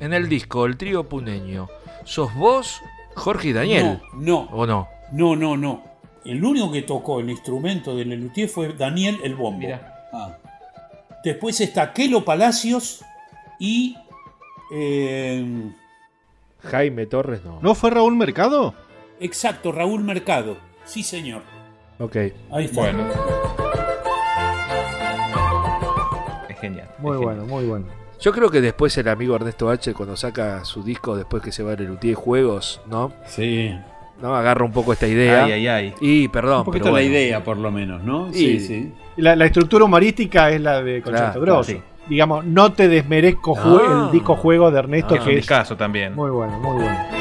En el disco, el trío puneño, ¿sos vos, Jorge y Daniel? No, no. ¿O no? No, no, no. El único que tocó el instrumento de Lelutier fue Daniel el Bombo. Ah. Después está Kelo Palacios y. eh, Jaime Torres no. ¿No fue Raúl Mercado? exacto, Raúl Mercado. Sí, señor. Ok. Ahí está. Bueno. Es genial. Muy es bueno, muy bueno. Yo creo que después el amigo Ernesto H, cuando saca su disco, después que se va a Lelutier Juegos, ¿no? Sí. ¿No? Agarra un poco esta idea. Ay, ay, ay. Y, perdón, Un poquito pero la idea, por lo menos, ¿no? Y- Sí, sí. La, la estructura humorística es la de Concierto Claro, Grosso. sí. Digamos, no te desmerezco jue- Ah. el disco juego de Ernesto, Es un que es discazo también. muy bueno, muy bueno.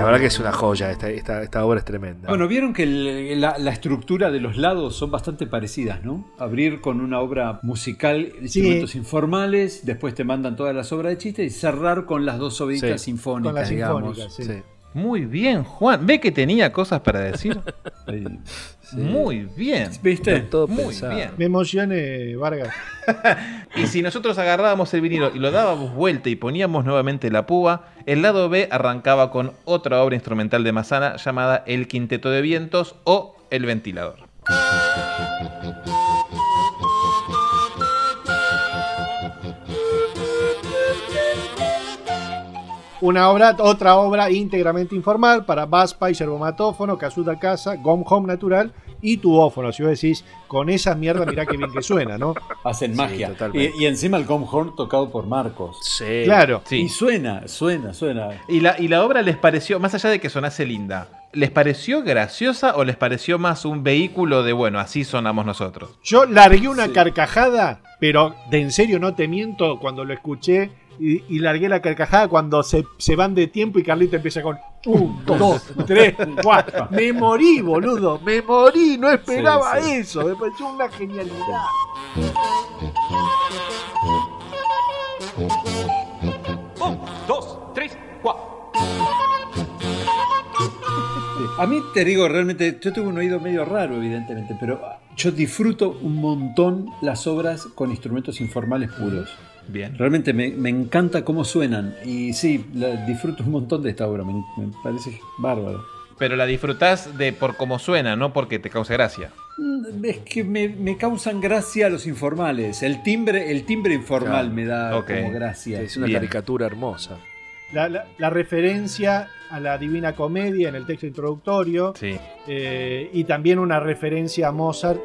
La verdad que es una joya, esta, esta, esta obra es tremenda. Bueno, vieron que el- la, la estructura de los lados son bastante parecidas, ¿no? Abrir con una obra musical, instrumentos informales, después te mandan todas las obras de chiste y cerrar con las dos Sí. sinfónicas, Con las digamos. sinfónicas, sí. Muy bien, Juan. ¿Ve que tenía cosas para decir? (laughs) Muy bien. ¿Viste? Todo Muy pensado. bien. Me emocioné, Vargas. (laughs) Y si nosotros agarrábamos el vinilo y lo dábamos vuelta y poníamos nuevamente la púa, el lado B arrancaba con otra obra instrumental de Mazana llamada El Quinteto de Vientos o El Ventilador. Una obra, otra obra íntegramente informal para Baspa y servomatófono, Kazuta Casa, Gom Home Natural y tuófono. Si vos decís, con esa mierda, mirá qué bien que suena, ¿no? (laughs) Hacen Sí, magia. y, y encima el Comhorn tocado por Marcos. Sí. Claro. Sí. Y suena, suena, suena. Y la, y la obra les pareció, más allá de que sonase linda, ¿les pareció graciosa o les pareció más un vehículo de, bueno, así sonamos nosotros? Yo largué una carcajada, pero de en serio no te miento cuando lo escuché. Y, y largué la carcajada cuando se, se van de tiempo y Carlito empieza con un, dos, tres, cuatro. Me morí, boludo, me morí, no esperaba Sí, sí. eso, me pareció una genialidad. Un, dos, tres, cuatro. A mí te digo, realmente, yo tengo un oído medio raro, evidentemente, pero yo disfruto un montón las obras con instrumentos informales puros. Bien. Realmente me, me encanta cómo suenan. Y sí, la- disfruto un montón de esta obra, me, me parece bárbaro. Pero la disfrutás de por cómo suena, no porque te cause gracia. Mm, Es que me, me causan gracia los informales. El timbre, el timbre informal Claro. me da como gracia. Es una Bien. caricatura hermosa. La, la- la referencia a la Divina Comedia en el texto introductorio Sí. eh, y también una referencia a Mozart.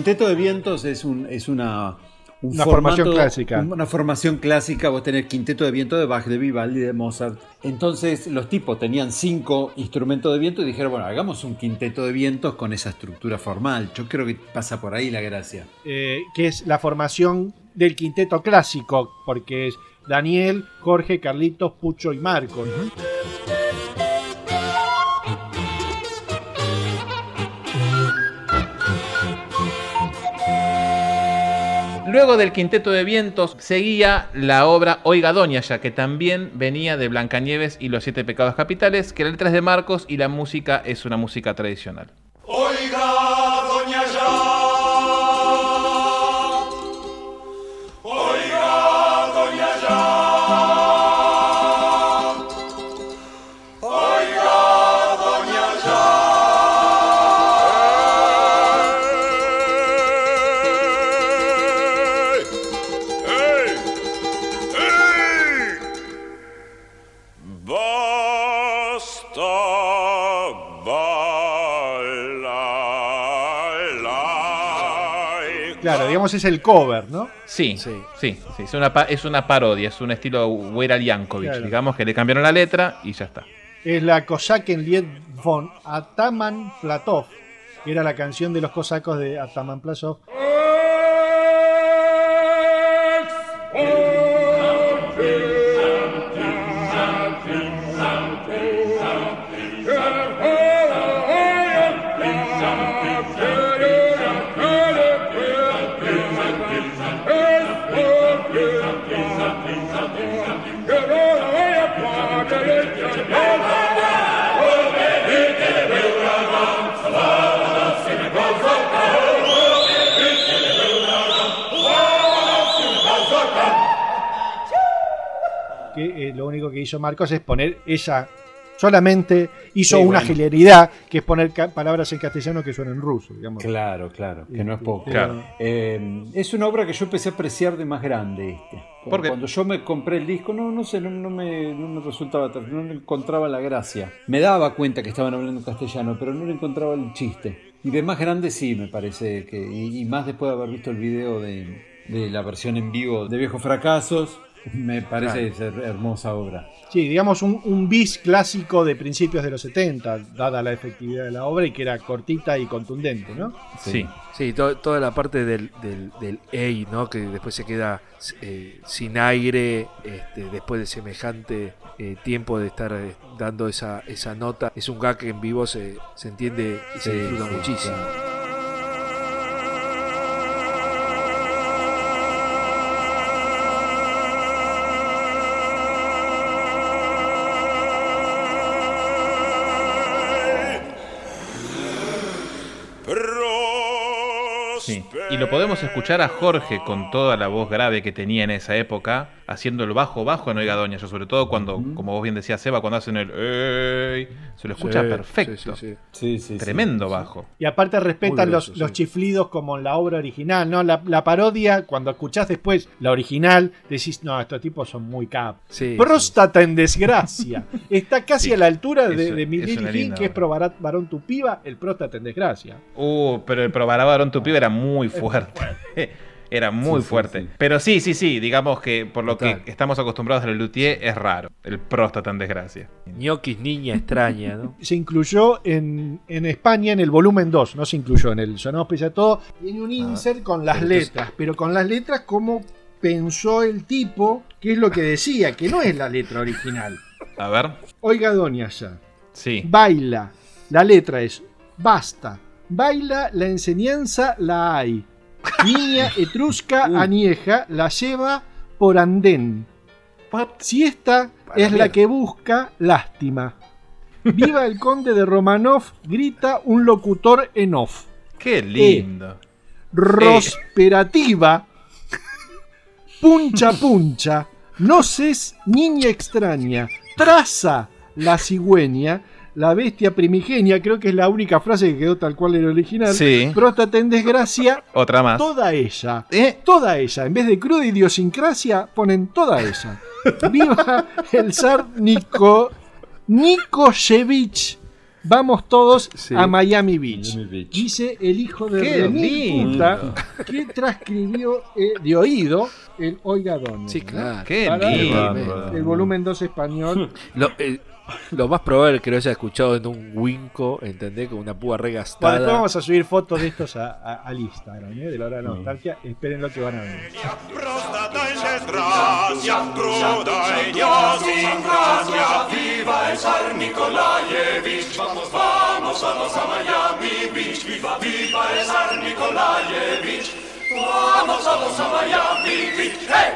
Quinteto de vientos es, un, es una, un Una formación clásica. Una formación clásica. Vos tenés quinteto de viento de Bach, de Vivaldi, de Mozart. Entonces los tipos tenían cinco instrumentos de viento y dijeron, bueno, hagamos un quinteto de vientos con esa estructura formal. Yo creo que pasa por ahí la gracia. eh, que es la formación del quinteto clásico, porque es Daniel, Jorge, Carlitos, Pucho y Marcos. Luego del Quinteto de Vientos seguía la obra Oiga Doña, ya que también venía de Blancanieves y los Siete Pecados Capitales, que la letra es de Marcos y la música es una música tradicional. Oiga, digamos es el cover, ¿no? Sí, sí, sí, es, una, pa- es una parodia, es un estilo Weira Yankovic, Claro. digamos que le cambiaron la letra y ya está. Es la Kosaken Lied von Ataman Platov, que era la canción de los cosacos de Ataman Platov. Que lo único que hizo Marcos es poner esa. Solamente hizo Sí, una bueno. genialidad que es poner palabras en castellano que suenan en ruso, digamos. Claro, claro, que no es poco. Claro. Eh, es una obra que yo empecé a apreciar de más grande. Este. ¿Por qué? Cuando yo me compré el disco, no, no sé, no, no me, no me resultaba, no le encontraba la gracia. Me daba cuenta que estaban hablando castellano, pero no le encontraba el chiste. Y de más grande sí, me parece que, y, y más después de haber visto el video de, de la versión en vivo de Viejos Fracasos, Me parece ser hermosa obra. Sí, digamos un, un bis clásico de principios de los 70, dada la efectividad de la obra y que era cortita y contundente, ¿no? Sí, sí, to- toda la parte del, del, del EI, ¿no? Que después se queda eh, sin aire este, después de semejante eh, tiempo de estar eh, dando esa, esa nota. Es un gag que en vivo se, se entiende y se Sí, disfruta sí, muchísimo. Sí. Y lo podemos escuchar a Jorge con toda la voz grave que tenía en esa época, haciendo el bajo bajo en Oiga Doña, yo sobre todo cuando, como vos bien decías, Seba, cuando hacen el ey, se lo escucha Sí, perfecto. sí, sí, Sí, sí, sí. Tremendo bajo. Y aparte respetan los, los chiflidos como en la obra original, ¿no? La, la parodia, cuando escuchás después la original, decís, no, estos tipos son muy cap. Sí, Próstata en desgracia. (laughs) Está casi Sí, a la altura de, eso- de linda que es varón tu piba, el próstata en desgracia. Uh, pero el probará varón tu pibe era muy fuerte. (laughs) Era muy Sí, fuerte. sí. Pero sí, sí, sí, digamos que por lo Total. que estamos acostumbrados al luthier es raro. El próstata en desgracia. Ñoquis niña extraña, ¿no? (laughs) Se incluyó en, en España en el volumen 2, no se incluyó en el Sonado Pese a Todo. Tiene un insert con las pero entonces- letras, pero con las letras como pensó el tipo, que es lo que decía, que no es la letra original. A ver. Oiga, doña ya. Sí. Baila. La letra es basta. Baila, la enseñanza la hay. Niña (laughs) etrusca anieja la lleva por andén. Si esta Para es la que busca lástima. Viva el conde de Romanov, grita un locutor en off. Qué lindo. Rosperativa. (laughs) Puncha puncha. No ses niña extraña. Traza la cigüeña. La bestia primigenia, creo que es la única frase que quedó tal cual en el original. Sí. Próstata en desgracia. (laughs) Otra más. Toda ella. ¿Eh? Toda ella. En vez de cruda idiosincrasia, ponen toda ella. (laughs) Viva el zar Nico, Nikoshevich. Vamos todos Sí. a Miami Beach. Miami Beach. Dice el hijo de Qué puta que transcribió eh, de oído el Oiga Doña. Sí, ¿no? claro. Qué Para lindo. el, el volumen 2 español. (laughs) Lo, eh, lo más probable es que lo haya escuchado en un winco, ¿entendés? Con una púa Bueno, después regastada. vamos a subir fotos de estos a- a- al Instagram, ¿eh? de la hora de la nostalgia. Esperen lo que van a ver. Prostata en desgracia, cruda idiosincrasia. Viva el zar Nikolayevich, vamos, vamos todos a Miami Beach. Viva, viva el zar Nikolayevich, vamos todos a Miami Beach. ¡Hey!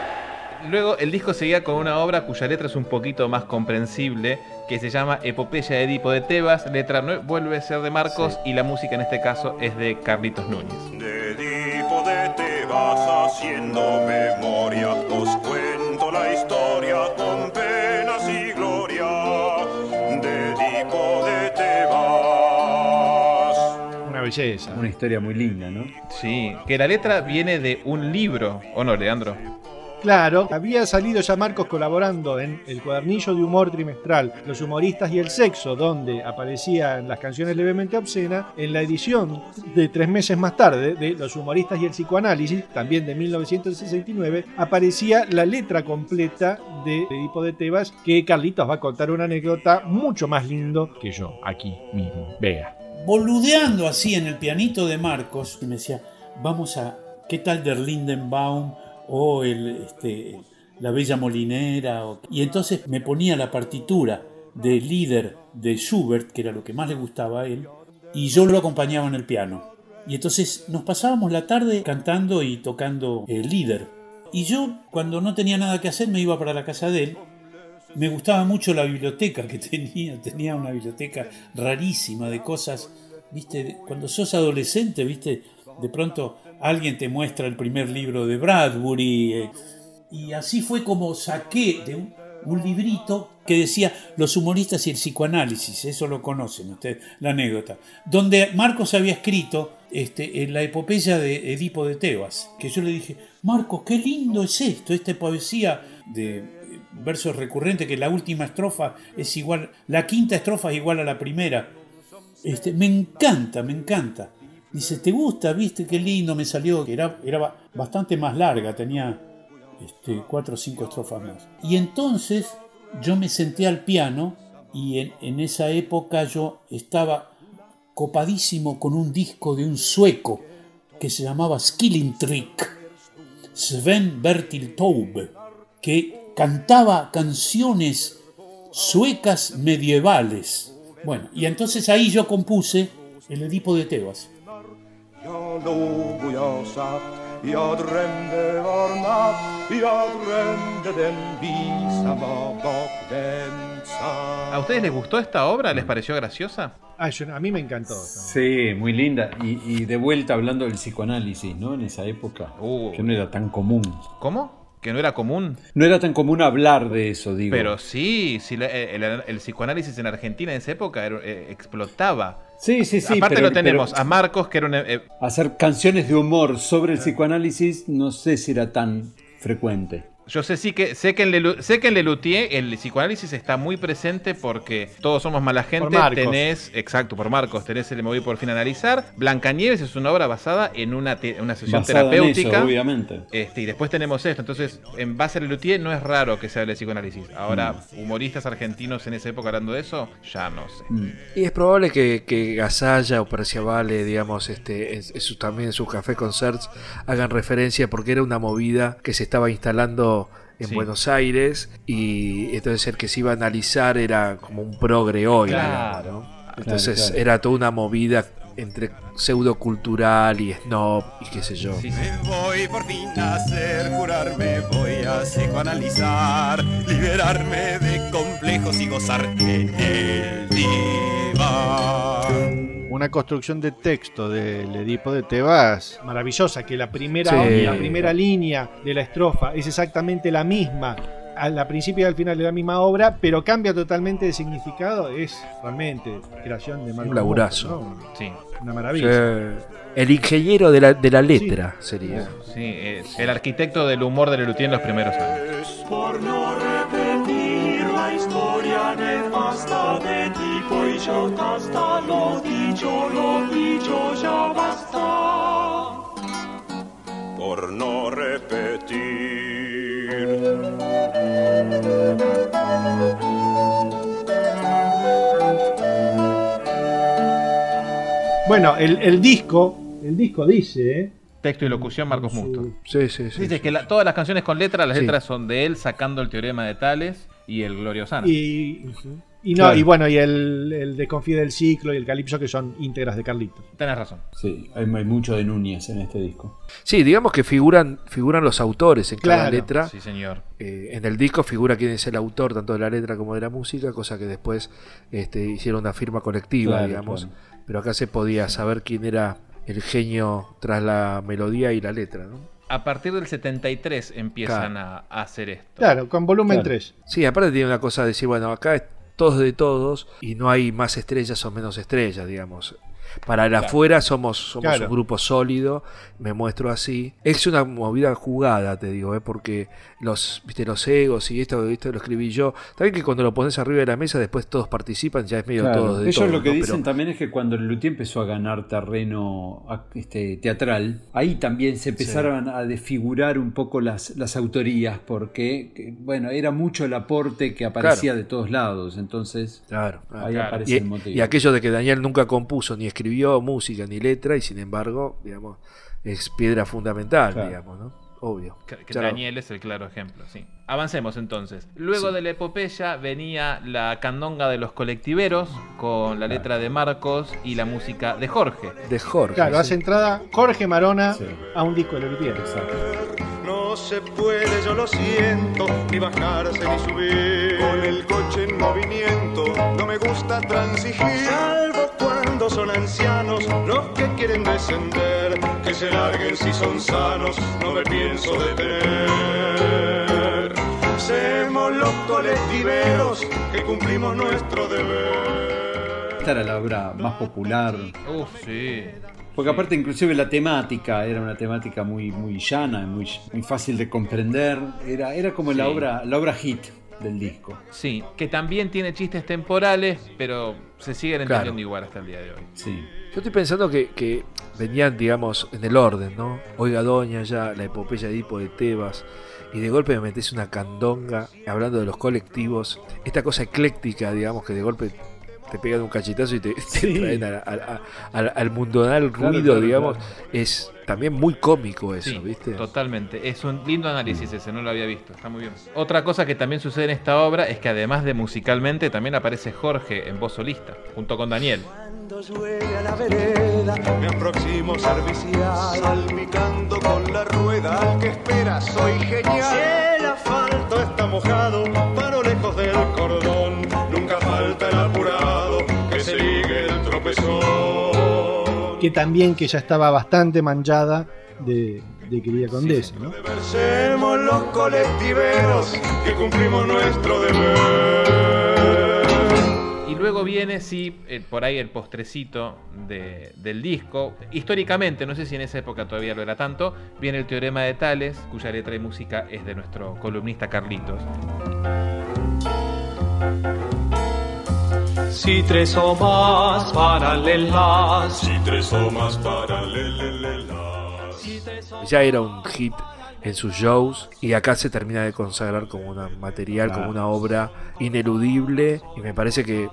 Luego el disco seguía con una obra cuya letra es un poquito más comprensible, que se llama Epopeya de Edipo de Tebas. Letra vuelve a ser de Marcos y la música en este caso es de Carlitos Núñez. De Edipo de Tebas haciendo memoria, os cuento la historia con penas y gloria. De Edipo de Tebas. Una belleza. Una historia muy linda, ¿no? Sí, que la letra viene de un libro, ¿o no, Leandro? Claro, había salido ya Marcos colaborando en el cuadernillo de humor trimestral Los humoristas y el sexo, donde aparecían las canciones levemente obscenas. En la edición de tres meses más tarde de Los humoristas y el psicoanálisis, también de 1969, aparecía la letra completa de Edipo de Tebas, que Carlitos va a contar una anécdota mucho más lindo que yo, aquí mismo. Vea. boludeando así en el pianito de Marcos, y me decía, vamos a, ¿qué tal Der Lindenbaum? O el, este, La Bella Molinera. y entonces me ponía la partitura del líder de Schubert, que era lo que más le gustaba a él, y yo lo acompañaba en el piano. Y entonces nos pasábamos la tarde cantando y tocando el líder. Y yo, cuando no tenía nada que hacer, me iba para la casa de él me gustaba mucho la biblioteca que (laughs) tenía, tenía una biblioteca rarísima de cosas, viste, cuando sos adolescente, viste, de pronto alguien te muestra el primer libro de Bradbury, eh, y así fue como saqué de un, librito que decía Los humoristas y el psicoanálisis, eso lo conocen ustedes, la anécdota, donde Marcos había escrito este, en la epopeya de Edipo de Tebas, que yo le dije, Marcos, qué lindo es esto, esta poesía de eh, versos recurrentes, que la última estrofa es igual, la quinta estrofa es igual a la primera. Este, me encanta, me encanta. Dice, ¿te gusta? ¿Viste qué lindo me salió? Era, era ba- bastante más larga, tenía este, cuatro o cinco estrofas más. Y entonces yo me senté al piano y en, en esa época yo estaba copadísimo con un disco de un sueco que se llamaba Skilling Trick, Sven Bertil Taube, que cantaba canciones suecas medievales. Bueno, y entonces ahí yo compuse el Edipo de Tebas. Jag låg och jag satt, jag drömde var natt, jag drömde den visa var bakvändsam. ¿A ustedes les gustó esta obra? ¿Les pareció graciosa? Ah, yo- a mí me encantó. Sí, muy linda. Y, y de vuelta hablando del psicoanálisis, ¿no? En esa época, que no era tan común. ¿Cómo? ¿Que no era común? No era tan común hablar de eso, digo. Pero sí, sí el, el- el psicoanálisis en Argentina en esa época era- eh, explotaba. Sí, sí, sí. Aparte pero- lo tenemos pero a Marcos, que era un... eh, Hacer canciones de humor sobre el psicoanálisis no sé si era tan frecuente. Yo sé sí que sé que en Lelu- sé que en Lelutier el psicoanálisis está muy presente porque todos somos mala gente. Tenés, exacto, por Marcos, tenés el voy por fin a analizar. Blancanieves es una obra basada en una, te- una sesión Basada en terapéutica. eso, obviamente. Este, y después tenemos esto. Entonces, en base a Lelutier no es raro que se hable de psicoanálisis. Ahora, Mm. humoristas argentinos en esa época hablando de eso, ya no sé. Y es probable que, que Gasalla o Vale, digamos, este, en, en su- también en sus café concerts hagan referencia porque era una movida que se estaba instalando en Sí. Buenos Aires y entonces el que se iba a analizar era como un progre hoy. Claro. digamos, ¿no? Entonces Claro, claro. era toda una movida entre pseudocultural y snob y qué sé yo. Me voy por fin a hacer curarme, voy a psicoanalizar, liberarme de complejos y gozar en el diván. Una construcción de texto del Edipo de Tebas maravillosa, que la primera, Sí. la primera línea de la estrofa es exactamente la misma. Al principio y al final de la misma obra, pero cambia totalmente de significado. Es realmente creación de Marco Un laburazo. Mosto, ¿no? Sí. Una maravilla. Sí. El ingeniero de la, de la letra sería. Sí, es el arquitecto del humor de Lelutier en los primeros años. Historia nefasta de tipo y yo hasta lo dicho, lo dicho ya basta. Por no repetir. Bueno, el, el disco, el disco dice, ¿eh? Texto y locución, Marcos Musto. Sí, sí, sí. Dice que la- todas las canciones con letras, las Sí. letras son de él sacando el teorema de Tales y el Gloriosana. Y, y no, Claro. y bueno, y el, el Desconfía del Ciclo y el Calipso, que son íntegras de Carlitos. Tenés razón. Sí, hay, hay mucho de Núñez en este disco. Sí, digamos que figuran, figuran los autores en cada letra. Sí, señor. Eh, en el disco figura quién es el autor tanto de la letra como de la música, cosa que después este, hicieron una firma colectiva, Claro, digamos. claro. Pero acá se podía saber quién era el genio tras la melodía y la letra, ¿no? A partir del 73 empiezan Claro. a, a hacer esto. Claro, con volumen Claro. 3. Sí, aparte tiene una cosa de decir, bueno, acá es todos de todos y no hay más estrellas o menos estrellas, digamos. Para el Claro. afuera somos, somos Claro. un grupo sólido, me muestro así. Es una movida jugada, te digo, ¿eh? porque los, viste, los egos y esto, esto lo escribí yo. También que cuando lo pones arriba de la mesa, después todos participan, ya es medio Claro. todos de Ellos todo, lo que ¿no? dicen Pero- también es que cuando Lelutier empezó a ganar terreno este, teatral, ahí también se empezaron a desfigurar un poco las, las autorías, porque que, bueno, era mucho el aporte que aparecía Claro. de todos lados. Entonces, Claro, ahí claro. aparece y, el motivo. y aquello de que Daniel nunca compuso ni escribió música ni letra y sin embargo, digamos, es piedra fundamental, Claro. digamos, ¿no? Obvio. Que, que Claro. Daniel es el claro ejemplo, sí. Avancemos entonces. Luego de la epopeya venía la candonga de los colectiveros con la letra de Marcos y la música de Jorge. De Jorge. Claro, hace entrada Jorge Marona a un disco de Lelutier. No se puede, yo lo siento, ni bajarse ni subir. Con el coche en movimiento, no me gusta transigir. Salvo cuando son ancianos los que quieren descender. Que se larguen si son sanos, no me pienso detener. Semos los colectiveros que cumplimos nuestro deber. esta era la obra más popular. Uf, sí. Porque aparte inclusive la temática era una temática muy, muy llana, muy, muy fácil de comprender. Era, era como la Sí. obra, la obra hit del disco. Sí, que también tiene chistes temporales, pero se siguen entendiendo Claro. igual hasta el día de hoy. Sí. Yo estoy pensando que, que venían, digamos, en el orden, ¿no? Oiga, Doña, ya la epopeya de Edipo de Tebas, y de golpe me metes una candonga hablando de los colectivos, esta cosa ecléctica, digamos, que de golpe te pegan un cachetazo y te, (laughs) traen a- a- a- al, al mundanal Claro, ruido, claro, digamos, claro. es también muy cómico eso, Sí, ¿viste? totalmente. Es un lindo análisis ese, no lo había visto. Está muy bien. Otra cosa que también sucede en esta obra es que además de musicalmente, también aparece Jorge en voz solista, junto con Daniel. a la vereda, me aproximo servicial, salpicando con la rueda, al que espera soy genial. Si el asfalto está mojado, Que también que ya estaba bastante manchada de, de querida condesa, ¿no? Somos los colectiveros que cumplimos nuestro deber. Y luego viene, sí, eh, por ahí el postrecito de- del disco. Históricamente, no sé si en esa época todavía lo era tanto, viene el Teorema de Tales, cuya letra y música es de nuestro columnista Carlitos. Si tres o más paralelas. Si tres o más paralelas. Ya era un hit en sus shows y acá se termina de consagrar como un material, como una obra ineludible y me parece que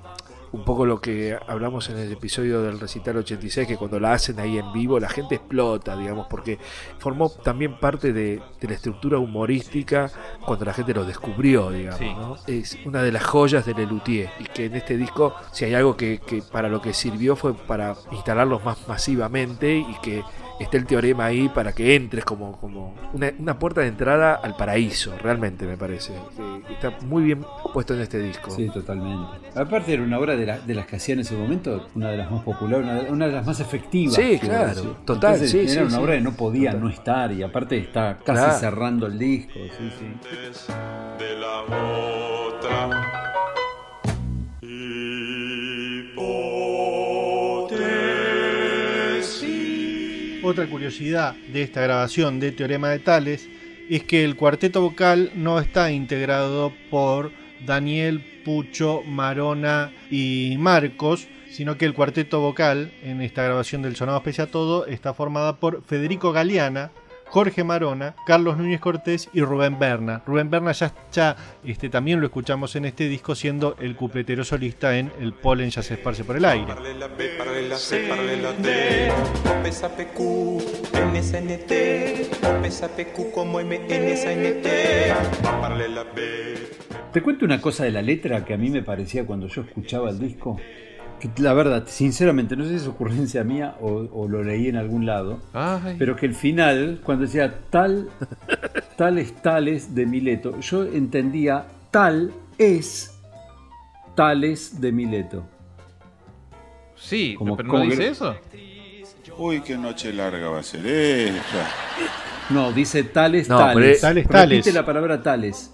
un poco lo que hablamos en el episodio del recital 86, que cuando la hacen ahí en vivo la gente explota, digamos, porque formó también parte de, de la estructura humorística cuando la gente lo descubrió, digamos. Sí. ¿no? Es una de las joyas de Lelutier y que en este disco, si hay algo que, que para lo que sirvió fue para instalarlos más masivamente y que esté el teorema ahí para que entres como, como una, una puerta de entrada al paraíso, realmente me parece. Está muy bien puesto en este disco. Sí, totalmente. Aparte era una obra de, la- de las que hacía en ese momento, una de las más populares, una de, una de las más efectivas. Sí, claro, decir. total, Entonces, sí, Era sí, una sí. obra que no podía Total. no estar y aparte está casi Claro. cerrando el disco. Sí, sí. de la otra. Otra curiosidad de esta grabación de Teorema de Tales es que el cuarteto vocal no está integrado por Daniel, Pucho, Marona y Marcos, sino que el cuarteto vocal en esta grabación del Sonado Pese a Todo está formada por Federico Galeana, Jorge Marona, Carlos Núñez Cortés y Rubén Berna. Rubén Berna ya, ya, este, también lo escuchamos en este disco siendo el cupletero solista en El polen ya se esparce por el aire. Te cuento una cosa de la letra que a mí me parecía cuando yo escuchaba el disco. Que la verdad, sinceramente, no sé si es ocurrencia mía o, o lo leí en algún lado. Ay. Pero que el final, cuando decía tal, tales, tales de Mileto, yo entendía tal es tales de Mileto. Sí, Como- pero no como dice que- eso. Uy, qué noche larga va a ser esta. No, dice tales, No, tales. pero es- Tales, Repite tales. la palabra tales.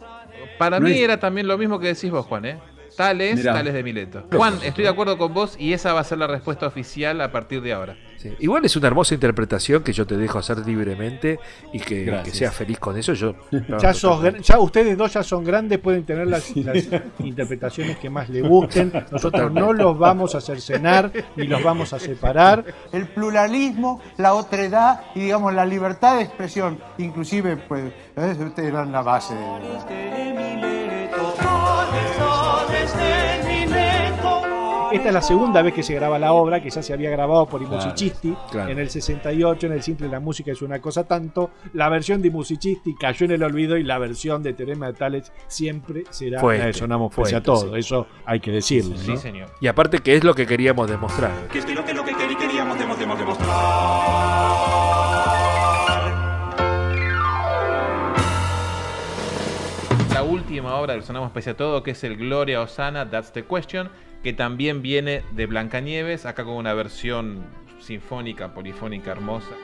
Para No mí es- era también lo mismo que decís vos, Juan, ¿eh? Tales, Mirá. tales de Mileto. Juan, estoy de acuerdo con vos y esa va a ser la respuesta oficial a partir de ahora. Sí. Igual es una hermosa interpretación que yo te dejo hacer libremente y que, que seas feliz con eso. Yo, (laughs) Ya, sos gr- ya ustedes dos ya son grandes, pueden tener las, las interpretaciones que más les gusten. (laughs) Nosotros no los vamos a cercenar ni los vamos a separar. el pluralismo, la otredad y digamos la libertad de expresión, inclusive pues ustedes eran la base de... Esta es la segunda vez que se graba la obra, que ya se había grabado por I Claro, Musicisti claro. en el 68, en el simple La música es una cosa tanto. La versión de I Musicisti cayó en el olvido y la versión de Teorema de Tales siempre será Fuerte, la de Sonamos fuerte, Pese a todo. sí. Eso hay que decirlo. Sí, ¿no? señor. Y aparte que es lo que queríamos demostrar. Que es lo que, lo que quer- queríamos demos- demos- demostrar. La última obra del Sonamos Pese a Todo, que es el Gloria Osana, That's the Question, que también viene de Blancanieves, acá con una versión sinfónica, polifónica, hermosa.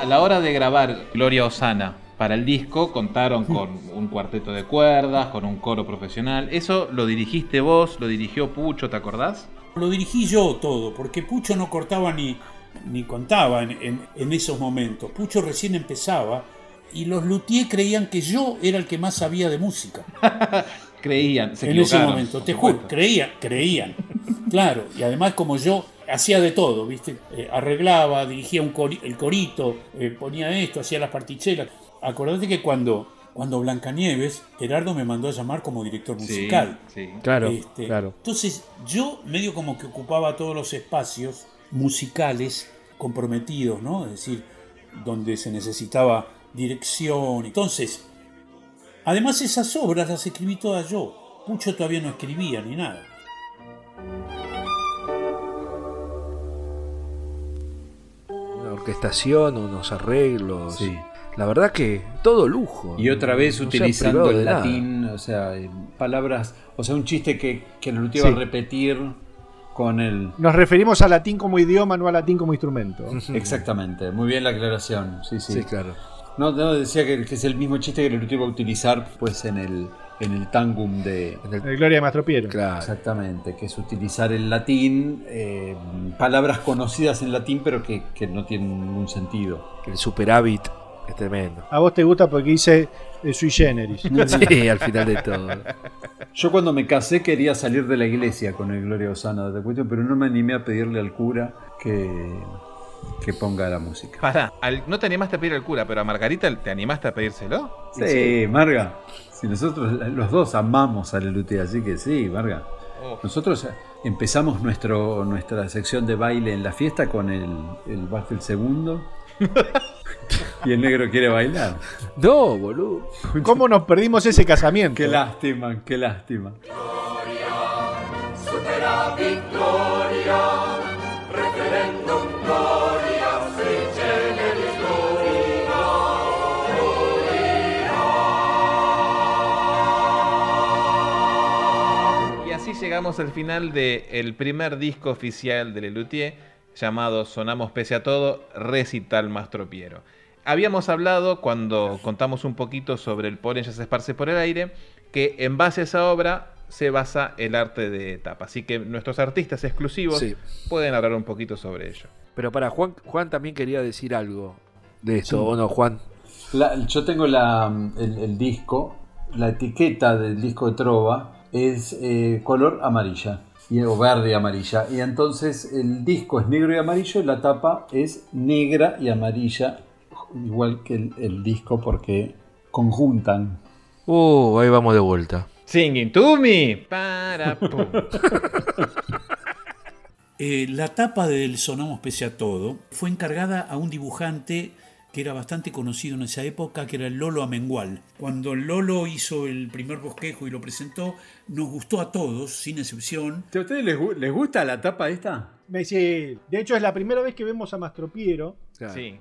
A la hora de grabar Gloria Osana para el disco, contaron con (laughs) un cuarteto de cuerdas, con un coro profesional. ¿Eso lo dirigiste vos, lo dirigió Pucho, te acordás? Lo dirigí yo todo, porque Pucho no cortaba ni, ni contaba en, en- en esos momentos. Pucho recién empezaba y los luthier creían que yo era el que más sabía de música. (laughs) Creían, se en ese momento, te juro, creían, creían. Claro, y además como yo hacía de todo, ¿viste? Eh, arreglaba, dirigía un cori- el corito, eh, ponía esto, hacía las partichelas. Acordate que cuando, cuando Blancanieves, Gerardo me mandó a llamar como director Sí, musical. sí. Claro, Este, claro. Entonces yo medio como que ocupaba todos los espacios musicales comprometidos, ¿no? Es decir, donde se necesitaba dirección. Entonces, además esas obras las escribí todas yo. Pucho todavía no escribía ni nada. Una orquestación, unos arreglos. La verdad que todo lujo. Y otra vez No utilizando el nada. latín, o sea, eh, palabras, o sea, un chiste que, que lo iba a Sí. repetir con el... Nos referimos a latín como idioma, no a latín como instrumento. (laughs) Exactamente, muy bien la aclaración, sí, sí. Sí, claro. No, no, decía que, que es el mismo chiste que lo iba a utilizar pues en el, en el tangum de... El Gloria de Mastro Piero. Exactamente, que es utilizar el latín, eh, palabras conocidas en latín pero que, que no tienen ningún sentido. El superávit es tremendo. A vos te gusta porque dice eh, sui generis. (laughs) Sí, al final de todo. Yo cuando me casé quería salir de la iglesia con el Gloria Osana de cuestión, pero no me animé a pedirle al cura que, que ponga la música. Pará, al- no te animaste a pedir al cura, pero a Margarita te animaste a pedírselo. Sí, Marga. Si nosotros los dos amamos a Lelutier, así que sí, Marga. Oh. Nosotros empezamos nuestro, nuestra sección de baile en la fiesta con el, el vals del segundo. (laughs) (laughs) y el negro quiere bailar. No, boludo. ¿Cómo nos perdimos ese casamiento? Qué lástima, qué lástima. Supera victoria, referendum gloria, sui generis Y así llegamos al final del primer disco oficial de Lelutier, llamado Sonamos Pese a Todo, Recital Mastro Piero. Habíamos hablado cuando contamos un poquito sobre el polen ya se esparce por el aire, que en base a esa obra se basa el arte de tapa. Así que nuestros artistas exclusivos Sí. pueden hablar un poquito sobre ello. Pero para Juan, Juan también quería decir algo de esto, Sí. ¿o no, Juan? La- yo tengo la, el, el disco, la etiqueta del disco de Trova es eh, color amarilla, y, o verde y amarilla. Y entonces el disco es negro y amarillo y la tapa es negra y amarilla, igual que el, el disco porque conjuntan. Uh, ahí vamos de vuelta. Singing to me. Para, pum. (laughs) Eh, la tapa del Sonamos Pese a Todo fue encargada a un dibujante que era bastante conocido en esa época, que era el Lolo Amengual. Cuando el Lolo hizo el primer bosquejo y lo presentó, nos gustó a todos, sin excepción. ¿A ustedes les, les gusta la tapa esta? Me dice, de hecho, es la primera vez que vemos a Mastro Piero. Sí.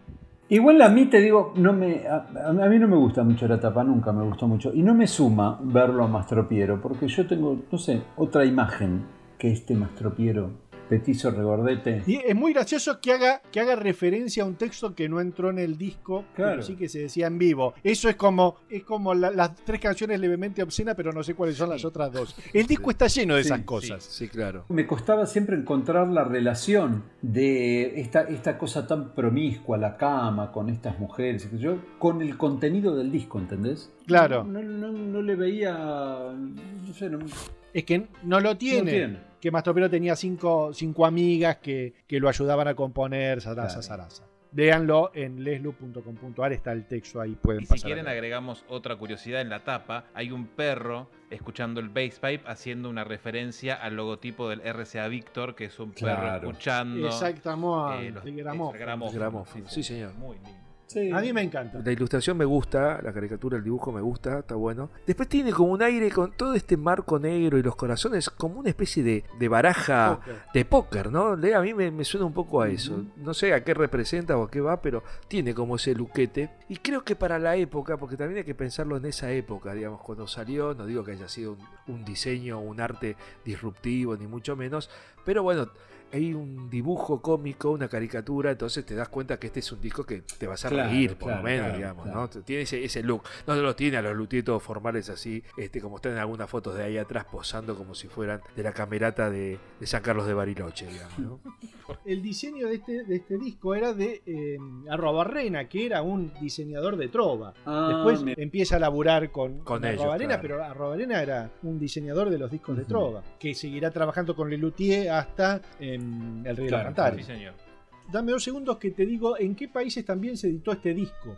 Igual a mí te digo, no me, a, a mí no me gusta mucho la tapa, nunca me gustó mucho. Y no me suma verlo a Mastropiero, porque yo tengo, no sé, otra imagen que este Mastropiero, petizo regordete. Y es muy gracioso que haga, que haga referencia a un texto que no entró en el disco, pero Claro. sí que se decía en vivo. Eso es como, es como la- las tres canciones levemente obscenas, pero no sé cuáles son las otras dos. El disco está lleno de Sí, esas cosas. Sí, claro. Me costaba siempre encontrar la relación de esta, esta cosa tan promiscua, la cama, con estas mujeres, yo, con el contenido del disco, ¿entendés? Claro. No, no- no le veía, no sé, no, Es que no lo tiene. No tiene. Que Mastro Piero tenía cinco, cinco amigas que, que lo ayudaban a componer, Sarasa, Claro. Sarasa. Véanlo en leslu.com.ar, está el texto ahí, pueden Y si quieren agregamos otra curiosidad en la tapa, hay un perro escuchando el bass pipe haciendo una referencia al logotipo del RCA Victor, que es un perro escuchando Exactamente, eh, los- el el gramófono. gramófono. Gramófono, sí, señor. Muy lindo. A mí me encanta. La ilustración me gusta, la caricatura, el dibujo me gusta, está bueno. Después tiene como un aire con todo este marco negro y los corazones, como una especie de, de baraja Póker. de póker, ¿no? Le- A mí me, me suena un poco a eso. No sé a qué representa o a qué va, pero tiene como ese luquete. Y creo que para la época, porque también hay que pensarlo en esa época, digamos, cuando salió, no digo que haya sido un, un diseño, un arte disruptivo, ni mucho menos, pero bueno. Hay un dibujo cómico, una caricatura, entonces te das cuenta que este es un disco que te vas a Claro, reír, por claro, lo menos, claro, digamos, claro. ¿no? Tiene ese, ese look. No lo tiene a los luthiers todos formales así, este, como están en algunas fotos de ahí atrás posando como si fueran de la camerata de, de San Carlos de Bariloche, digamos, ¿no? (laughs) El diseño de este, de este disco era de eh, Arrobarrena, que era un diseñador de trova. Ah, Después me- empieza a laburar con, Con con ellos, Arrobarena, claro. pero Arrobarena era un diseñador de los discos de trova, que seguirá trabajando con Lelutier hasta El Rey de Claro, los Cantares. Sí, señor. Dame dos segundos que te digo en qué países también se editó este disco.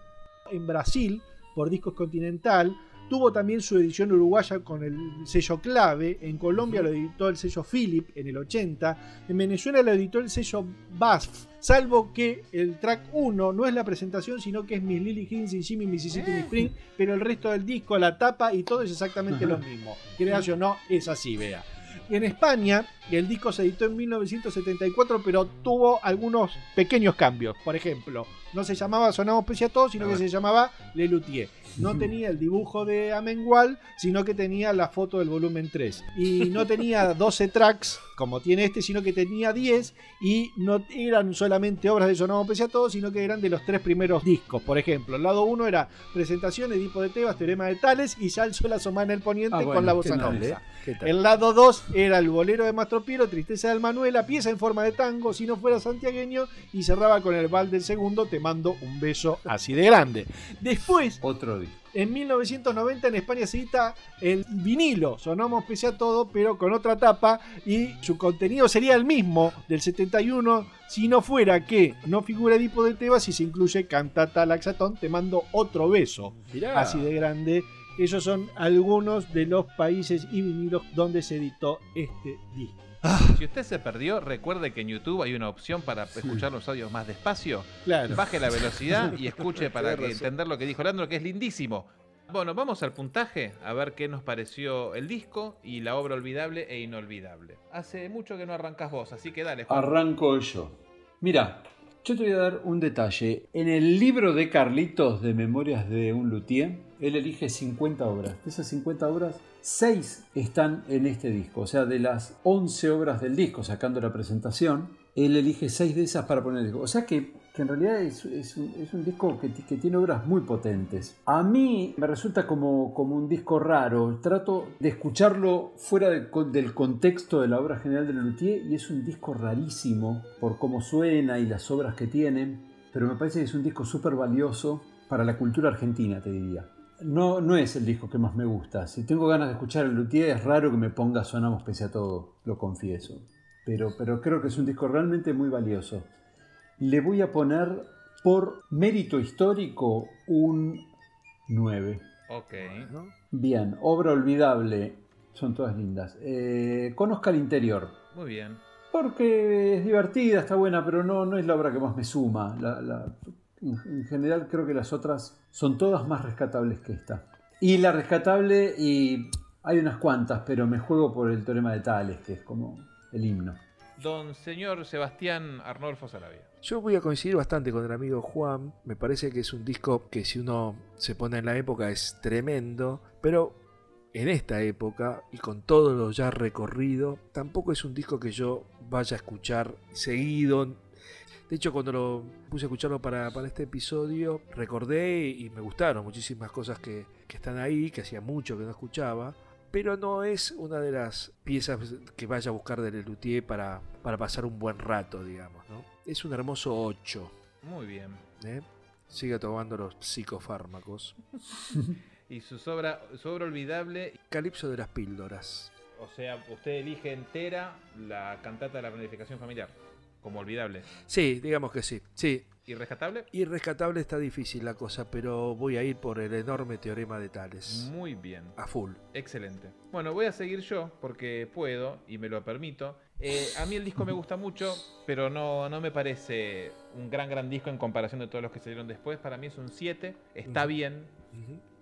En Brasil, por Discos Continental, tuvo también su edición uruguaya con el sello Clave, en Colombia lo editó el sello Philip en el 80, en Venezuela lo editó el sello BASF, salvo que el track 1 no es la presentación, sino que es Miss Lily Higgins y Jimmy Mississippi Miss Spring, pero el resto del disco, la tapa y todo es exactamente lo mismo. Creas o no, es así, vea. En España, el disco se editó en 1974, pero tuvo algunos pequeños cambios. Por ejemplo, no se llamaba Sonamos Pese a Todo, sino que se llamaba Le Luthier. No tenía el dibujo de Amengual, sino que tenía la foto del volumen 3. Y no tenía 12 tracks, como tiene este, sino que tenía 10. Y no eran solamente obras de Sonamos Pese a Todo, sino que eran de los tres primeros discos. Por ejemplo, el lado 1 era Presentación, Edipo de Tebas, Teorema de Tales y Salso la Somana el Poniente Ah, con la tal, nova. El lado 2 era el bolero de Mastro Piero, Tristeza del Manuela, pieza en forma de tango, si no fuera santiagueño, y cerraba con el bal del segundo, te mando un beso así de grande. Después, Otro disco. en 1990 en España se edita el vinilo, sonamos pese a todo, pero con otra tapa, y su contenido sería el mismo del 71, si no fuera que no figura Edipo de Tebas y se incluye Cantata Laxatón, te mando otro beso Mirá. así de grande. Esos son algunos de los países y vinilos donde se editó este disco. Si usted se perdió, recuerde que en YouTube hay una opción para escuchar los audios más despacio. Claro. Baje la velocidad y (laughs) escuche para que entender lo que dijo Leandro, que es lindísimo. Bueno, vamos al puntaje, a ver qué nos pareció el disco y la obra olvidable e inolvidable. Hace mucho que no arrancas vos, así que dale. Juan. Arranco yo. Mira, yo te voy a dar un detalle. En el libro de Carlitos de Memorias de un Luthier, él elige 50 obras. De esas 50 obras, 6 están en este disco. O sea, de las 11 obras del disco, sacando la presentación, él elige 6 de esas para poner el disco. O sea que, que en realidad es, es un, disco que, que tiene obras muy potentes. A mí me resulta como, como un disco raro. Trato de escucharlo fuera del contexto de la obra general de Lelutier y es un disco rarísimo por cómo suena y las obras que tiene. Pero me parece que es un disco súper valioso para la cultura argentina, te diría. No, no es el disco que más me gusta. Si tengo ganas de escuchar el Luthier, es raro que me ponga Sonamos pese a todo, lo confieso. Pero, pero creo que es un disco realmente muy valioso. Le voy a poner por mérito histórico un 9. Ok. Bien, obra olvidable. Son todas lindas. Eh, conozca el interior. Muy bien. Porque es divertida, está buena, pero no, no es la obra que más me suma. La- la- en, en general creo que las otras son todas más rescatables que esta. Y la rescatable, y hay unas cuantas, pero me juego por el teorema de Tales, que es como el himno. Don señor Sebastián Arnolfo Salavia. Yo voy a coincidir bastante con el amigo Juan. Me parece que es un disco que si uno se pone en la época es tremendo. Pero en esta época y con todo lo ya recorrido, tampoco es un disco que yo vaya a escuchar seguido. De hecho, cuando lo puse a escucharlo para, para este episodio, recordé y me gustaron muchísimas cosas que, que están ahí, que hacía mucho que no escuchaba. Pero no es una de las piezas que vaya a buscar de Lelutier para, para pasar un buen rato, digamos. ¿no? Es un hermoso 8. Muy bien. ¿eh? Siga tomando los psicofármacos. (laughs) Y su obra, su obra olvidable, Calipso de las píldoras. o sea, usted elige entera la cantata de la planificación familiar, como olvidable. Sí, digamos que sí. Sí. ¿Y rescatable? Y rescatable está difícil la cosa, pero voy a ir por el enorme teorema de Tales. Muy bien. A full. Excelente. Bueno, voy a seguir yo porque puedo y me lo permito. Eh, a mí el disco me gusta mucho, pero no, no me parece un gran, gran disco en comparación de todos los que salieron después. Para mí es un 7. Está bien,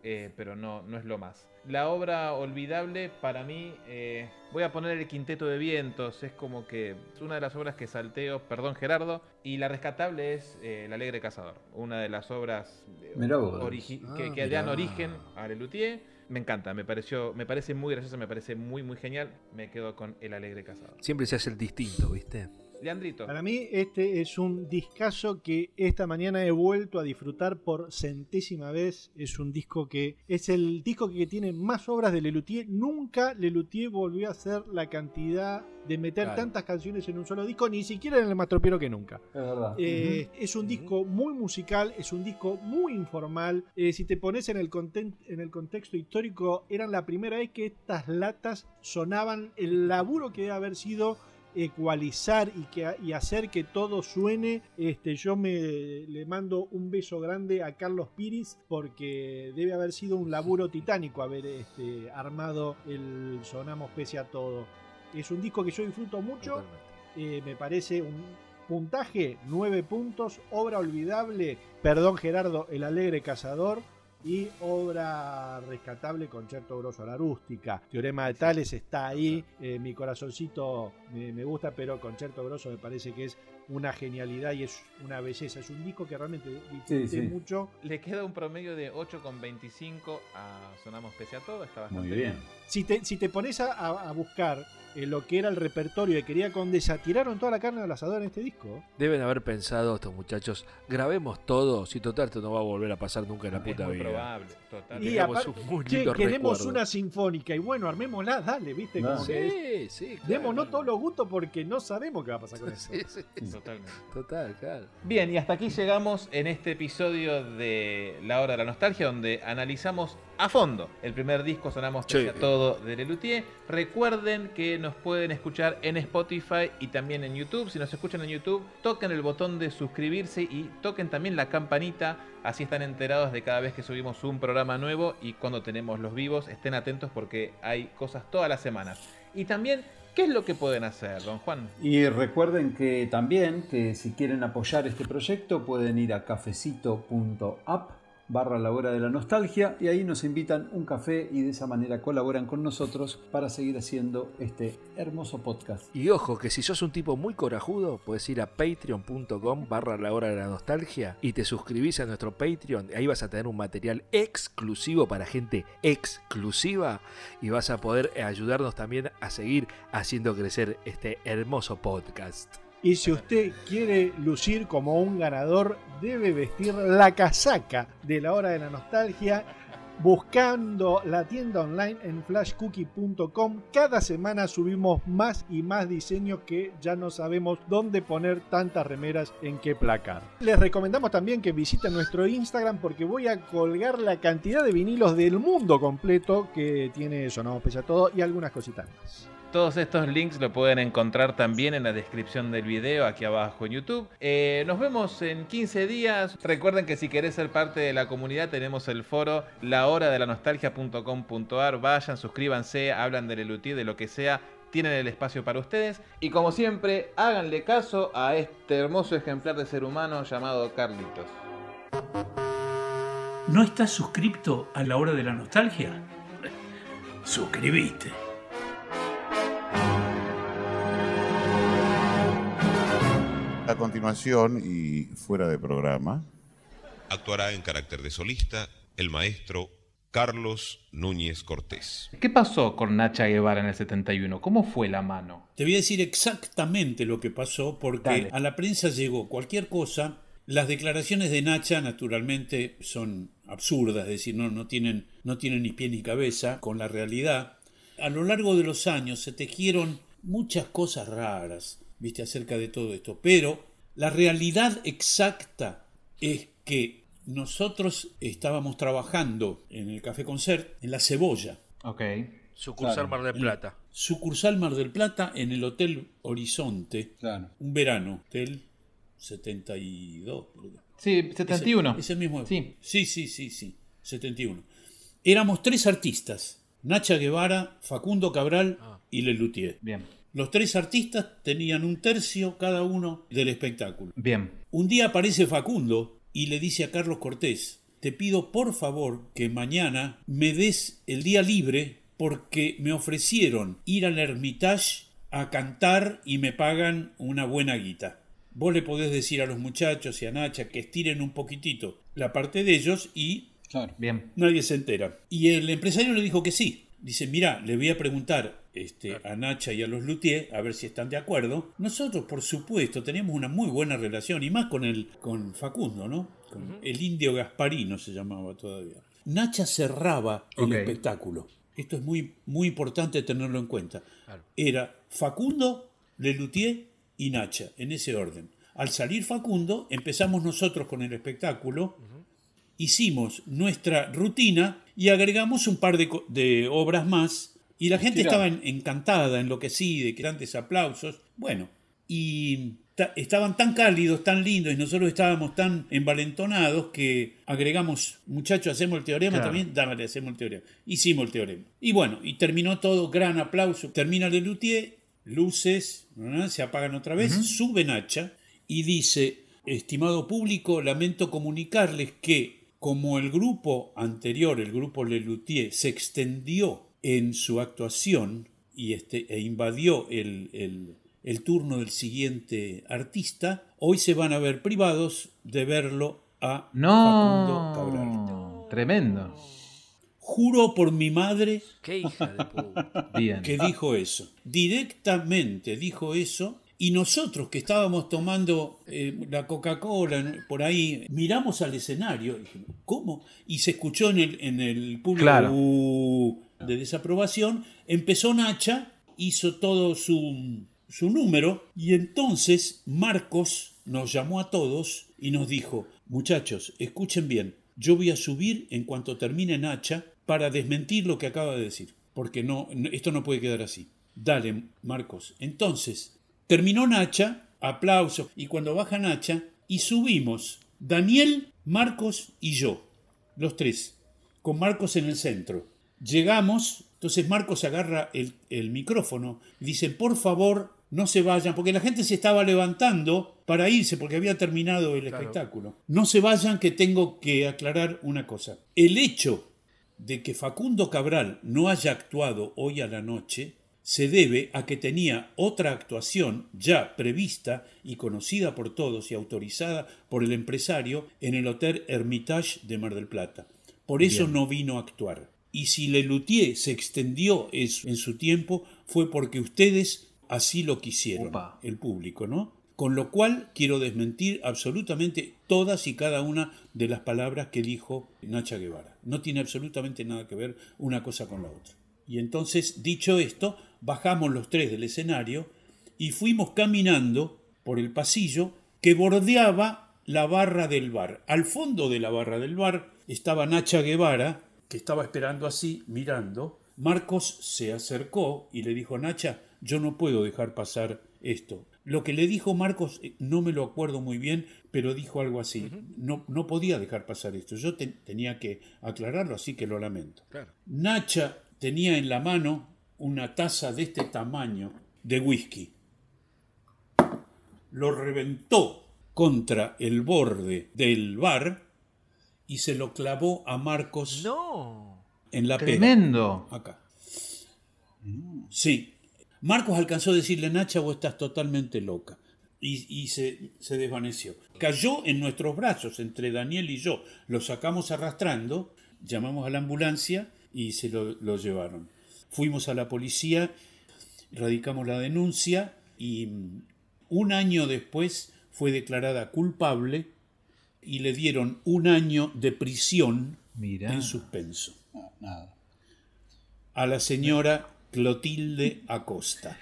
eh, pero no, no es lo más. La obra olvidable, para mí, eh, voy a poner el Quinteto de Vientos. Es como que es una de las obras que salteo, perdón Gerardo. Y la rescatable es eh, El Alegre Cazador, una de las obras Ah, que, que dan mirá. origen a Lelutier. Me encanta, me pareció, me parece muy gracioso, me parece muy muy genial. Me quedo con El Alegre Cazador. Siempre se hace el distinto, ¿viste? Leandrito. Para mí este es un discazo que esta mañana he vuelto a disfrutar por centésima vez. Es un disco que es el disco que tiene más obras de Lelutier. Nunca Lelutier volvió a hacer la cantidad de meter Claro. tantas canciones en un solo disco, ni siquiera en el más tropiero que nunca. Es verdad. Eh, Es un disco muy musical, es un disco muy informal. Eh, si te pones en el, conten- en el contexto histórico, eran la primera vez que estas latas sonaban, el laburo que debe haber sido ecualizar y, que, y hacer que todo suene. Este, yo me le mando un beso grande a Carlos Piris porque debe haber sido un laburo titánico haber este, armado el Sonamos Pese a Todo. Es un disco que yo disfruto mucho. Eh, me parece un puntaje 9 puntos, obra olvidable, perdón Gerardo, El Alegre Cazador y obra rescatable Concerto Grosso a la Rústica. Teorema de Tales está ahí, eh, mi corazoncito me, me gusta, pero Concerto Grosso me parece que es una genialidad y es una belleza. Es un disco que realmente disfruté Sí, sí. mucho. Le queda un promedio de 8,25 a Sonamos Pese a Todo. Está bastante Muy bien. Si te, si te pones a buscar eh, lo que era el repertorio de Querida Condesa, tiraron toda la carne al asador en este disco. Deben haber pensado estos muchachos, grabemos todo, si total esto no va a volver a pasar nunca en la Es puta muy vida. probable, total. Y un muy che, lindo queremos recuerdo. una sinfónica y bueno, armémosla, dale, ¿viste? Que Sí, es- sí, claro. Démonos todos los gustos porque no sabemos qué va a pasar con (laughs) eso. Totalmente. Total, claro. Bien, y hasta aquí llegamos en este episodio de La Hora de la Nostalgia, donde analizamos a fondo el primer disco Sonamos Sí. A Todo de Lelutier. Recuerden que nos pueden escuchar en Spotify y también en YouTube. Si nos escuchan en YouTube, toquen el botón de suscribirse y toquen también la campanita, así están enterados de cada vez que subimos un programa nuevo y cuando tenemos los vivos, estén atentos porque hay cosas todas las semanas. Y también, ¿qué es lo que pueden hacer, don Juan? Y recuerden que también que si quieren apoyar este proyecto pueden ir a cafecito.app barra la hora de la nostalgia y ahí nos invitan un café y de esa manera colaboran con nosotros para seguir haciendo este hermoso podcast. Y ojo, que si sos un tipo muy corajudo, puedes ir a patreon.com barra la hora de la nostalgia y te suscribís a nuestro Patreon. Ahí vas a tener un material exclusivo para gente exclusiva y vas a poder ayudarnos también a seguir haciendo crecer este hermoso podcast. Y si usted quiere lucir como un ganador, debe vestir la casaca de la hora de la nostalgia buscando la tienda online en flashcookie.com. Cada semana subimos más y más diseños que ya no sabemos dónde poner tantas remeras en qué placar. Les recomendamos también que visiten nuestro Instagram porque voy a colgar la cantidad de vinilos del mundo completo que tiene Sonamos Pese a Todo y algunas cositas más. Todos estos links lo pueden encontrar también en la descripción del video aquí abajo en YouTube. Eh, nos vemos en 15 días. Recuerden que si querés ser parte de la comunidad tenemos el foro lahoradelanostaljia.com.ar. Vayan, suscríbanse, hablan del elutí, de lo que sea. Tienen el espacio para ustedes. Y como siempre, háganle caso a este hermoso ejemplar de ser humano llamado Carlitos. ¿No estás suscripto a la hora de la nostalgia? Suscribiste. A continuación y fuera de programa, Actuará en carácter de solista el maestro Carlos Núñez Cortés. ¿Qué pasó con Nacha Guevara en el 71? ¿Cómo fue la mano? Te voy a decir exactamente lo que pasó porque Dale. a la prensa llegó cualquier cosa. Las declaraciones de Nacha naturalmente son absurdas, es decir, no, no, tienen, no tienen ni pie ni cabeza con la realidad. A lo largo de los años se tejieron muchas cosas raras, viste, acerca de todo esto, pero la realidad exacta es que nosotros estábamos trabajando en el Café Concert en La Cebolla. Ok. Sucursal Mar del Plata. Sucursal Mar del Plata en el Hotel Horizonte. Claro. Un verano. Hotel 72. creo que. Sí, 71. Ese, ese mismo. Sí. sí, sí, sí, sí. 71. Éramos tres artistas. Nacha Guevara, Facundo Cabral y Lelutier. Bien. Los tres artistas tenían un tercio cada uno del espectáculo. Bien. Un día aparece Facundo y le dice a Carlos Cortés, te pido por favor que mañana me des el día libre porque me ofrecieron ir al Hermitage a cantar y me pagan una buena guita. Vos le podés decir a los muchachos y a Nacha que estiren un poquitito la parte de ellos y Claro. Bien. nadie se entera. Y el empresario le dijo que sí. Dice, mira, le voy a preguntar este, a Nacha y a los Luthier, a ver si están de acuerdo. Nosotros, por supuesto, teníamos una muy buena relación, y más con, el, con Facundo, ¿no? Con el indio Gasparino se llamaba todavía. Nacha cerraba el espectáculo. Esto es muy, muy importante tenerlo en cuenta. Era Facundo, Lelutier y Nacha, en ese orden. Al salir Facundo, empezamos nosotros con el espectáculo, hicimos nuestra rutina y agregamos un par de obras más. Y la gente estaba en- encantada, enloquecida, y grandes aplausos. Bueno, y ta- estaban tan cálidos, tan lindos, y nosotros estábamos tan envalentonados que agregamos, muchachos, hacemos el teorema Claro. también, dale, hacemos el teorema. Hicimos el teorema. Y bueno, y terminó todo, gran aplauso. Termina Lelutier, luces, ¿no? se apagan otra vez, sube Nacha y dice, estimado público, lamento comunicarles que como el grupo anterior, el grupo Lelutier, se extendió en su actuación y este, e invadió el, el- el turno del siguiente artista, hoy se van a ver privados de verlo a Facundo Cabral. No. Tremendo. Juro por mi madre Qué hija de puta. Que dijo eso. Directamente dijo eso. Y nosotros que estábamos tomando eh, la Coca-Cola ¿no? por ahí, miramos al escenario. y dijimos, ¿Cómo? Y se escuchó en el, en el público Claro. "Uh", de desaprobación. Empezó Nacha, hizo todo su, su número. Y entonces Marcos nos llamó a todos y nos dijo, muchachos, escuchen bien, yo voy a subir en cuanto termine Nacha para desmentir lo que acaba de decir, porque no, esto no puede quedar así. Dale, Marcos. Entonces, terminó Nacha, aplauso, y cuando baja Nacha, y subimos Daniel, Marcos y yo, los tres, con Marcos en el centro. Llegamos, entonces Marcos agarra el, el micrófono y dice, por favor, no se vayan, porque la gente se estaba levantando para irse, porque había terminado el espectáculo. No se vayan, que tengo que aclarar una cosa. El hecho de que Facundo Cabral no haya actuado hoy a la noche se debe a que tenía otra actuación ya prevista y conocida por todos y autorizada por el empresario en el Hotel Hermitage de Mar del Plata. Por eso Bien. no vino a actuar. Y si Lelutier se extendió en su tiempo fue porque ustedes así lo quisieron, Opa. el público, ¿no? Con lo cual quiero desmentir absolutamente todas y cada una de las palabras que dijo Nacha Guevara. No tiene absolutamente nada que ver una cosa con la otra. Y entonces, dicho esto, bajamos los tres del escenario y fuimos caminando por el pasillo que bordeaba la barra del bar. Al fondo de la barra del bar estaba Nacha Guevara, que estaba esperando así, mirando. Marcos se acercó y le dijo, Nacha, yo no puedo dejar pasar esto. Lo que le dijo Marcos eh, no me lo acuerdo muy bien, pero dijo algo así. no, no podía dejar pasar esto. Yo te- tenía que aclararlo, así que lo lamento. Claro. Nacha tenía en la mano una taza de este tamaño de whisky. Lo reventó contra el borde del bar y se lo clavó a Marcos No. en la pera. Tremendo. Acá. Sí. Marcos alcanzó a decirle, Nacha, vos estás totalmente loca. Y, y se, se desvaneció. Cayó en nuestros brazos, entre Daniel y yo. Lo sacamos arrastrando, llamamos a la ambulancia y se lo, lo llevaron. Fuimos a la policía, radicamos la denuncia y mm, un año después fue declarada culpable y le dieron un año de prisión Mirá. en suspenso No, nada. a la señora Clotilde Acosta.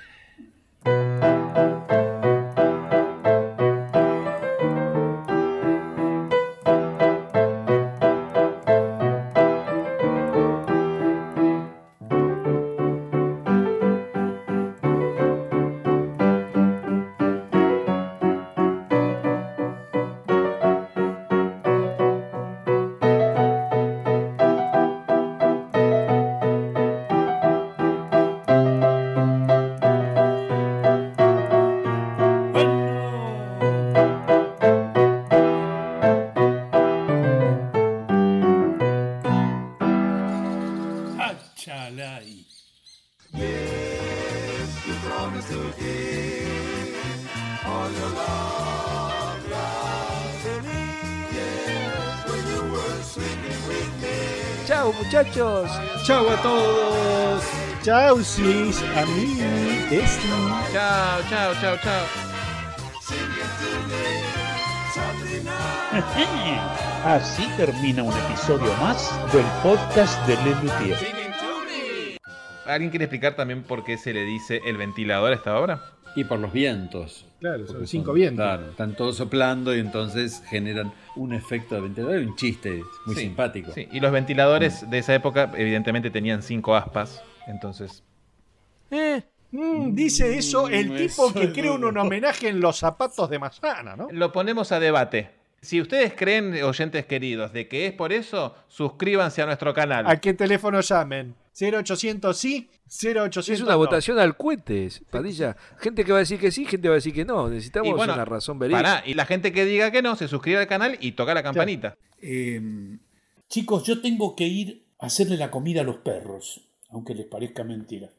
Muchachos. Chau a todos. Chao, sis, a mí, Chao, chao, chao, chao. (laughs) Así termina un episodio más del podcast de Lelutier. ¿Alguien quiere explicar también por qué se le dice el ventilador a esta obra? Y por los vientos. Claro, son cinco vientos. Claro, están todos soplando y entonces generan un efecto de ventilador un chiste muy Sí, simpático. Sí, y los ventiladores de esa época evidentemente tenían cinco aspas, entonces... Mm, dice eso el Mm, tipo eso que crea un, un homenaje en los zapatos de Mazana, ¿no? Lo ponemos a debate. Si ustedes creen, oyentes queridos, de que es por eso, suscríbanse a nuestro canal. ¿A qué teléfono llamen? 0800 sí, 0800 Es una no. votación al cohetes, Padilla. Gente que va a decir que sí, gente va a decir que no. Necesitamos bueno, una razón verídica. Y la gente que diga que no, se suscribe al canal y toca la campanita. Eh, chicos, yo tengo que ir a hacerle la comida a los perros, aunque les parezca mentira.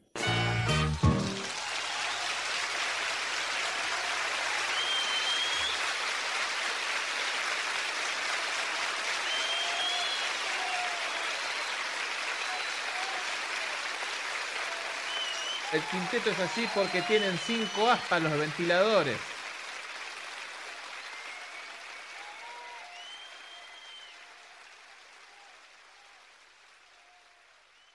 El quinteto es así porque tienen cinco aspas los ventiladores.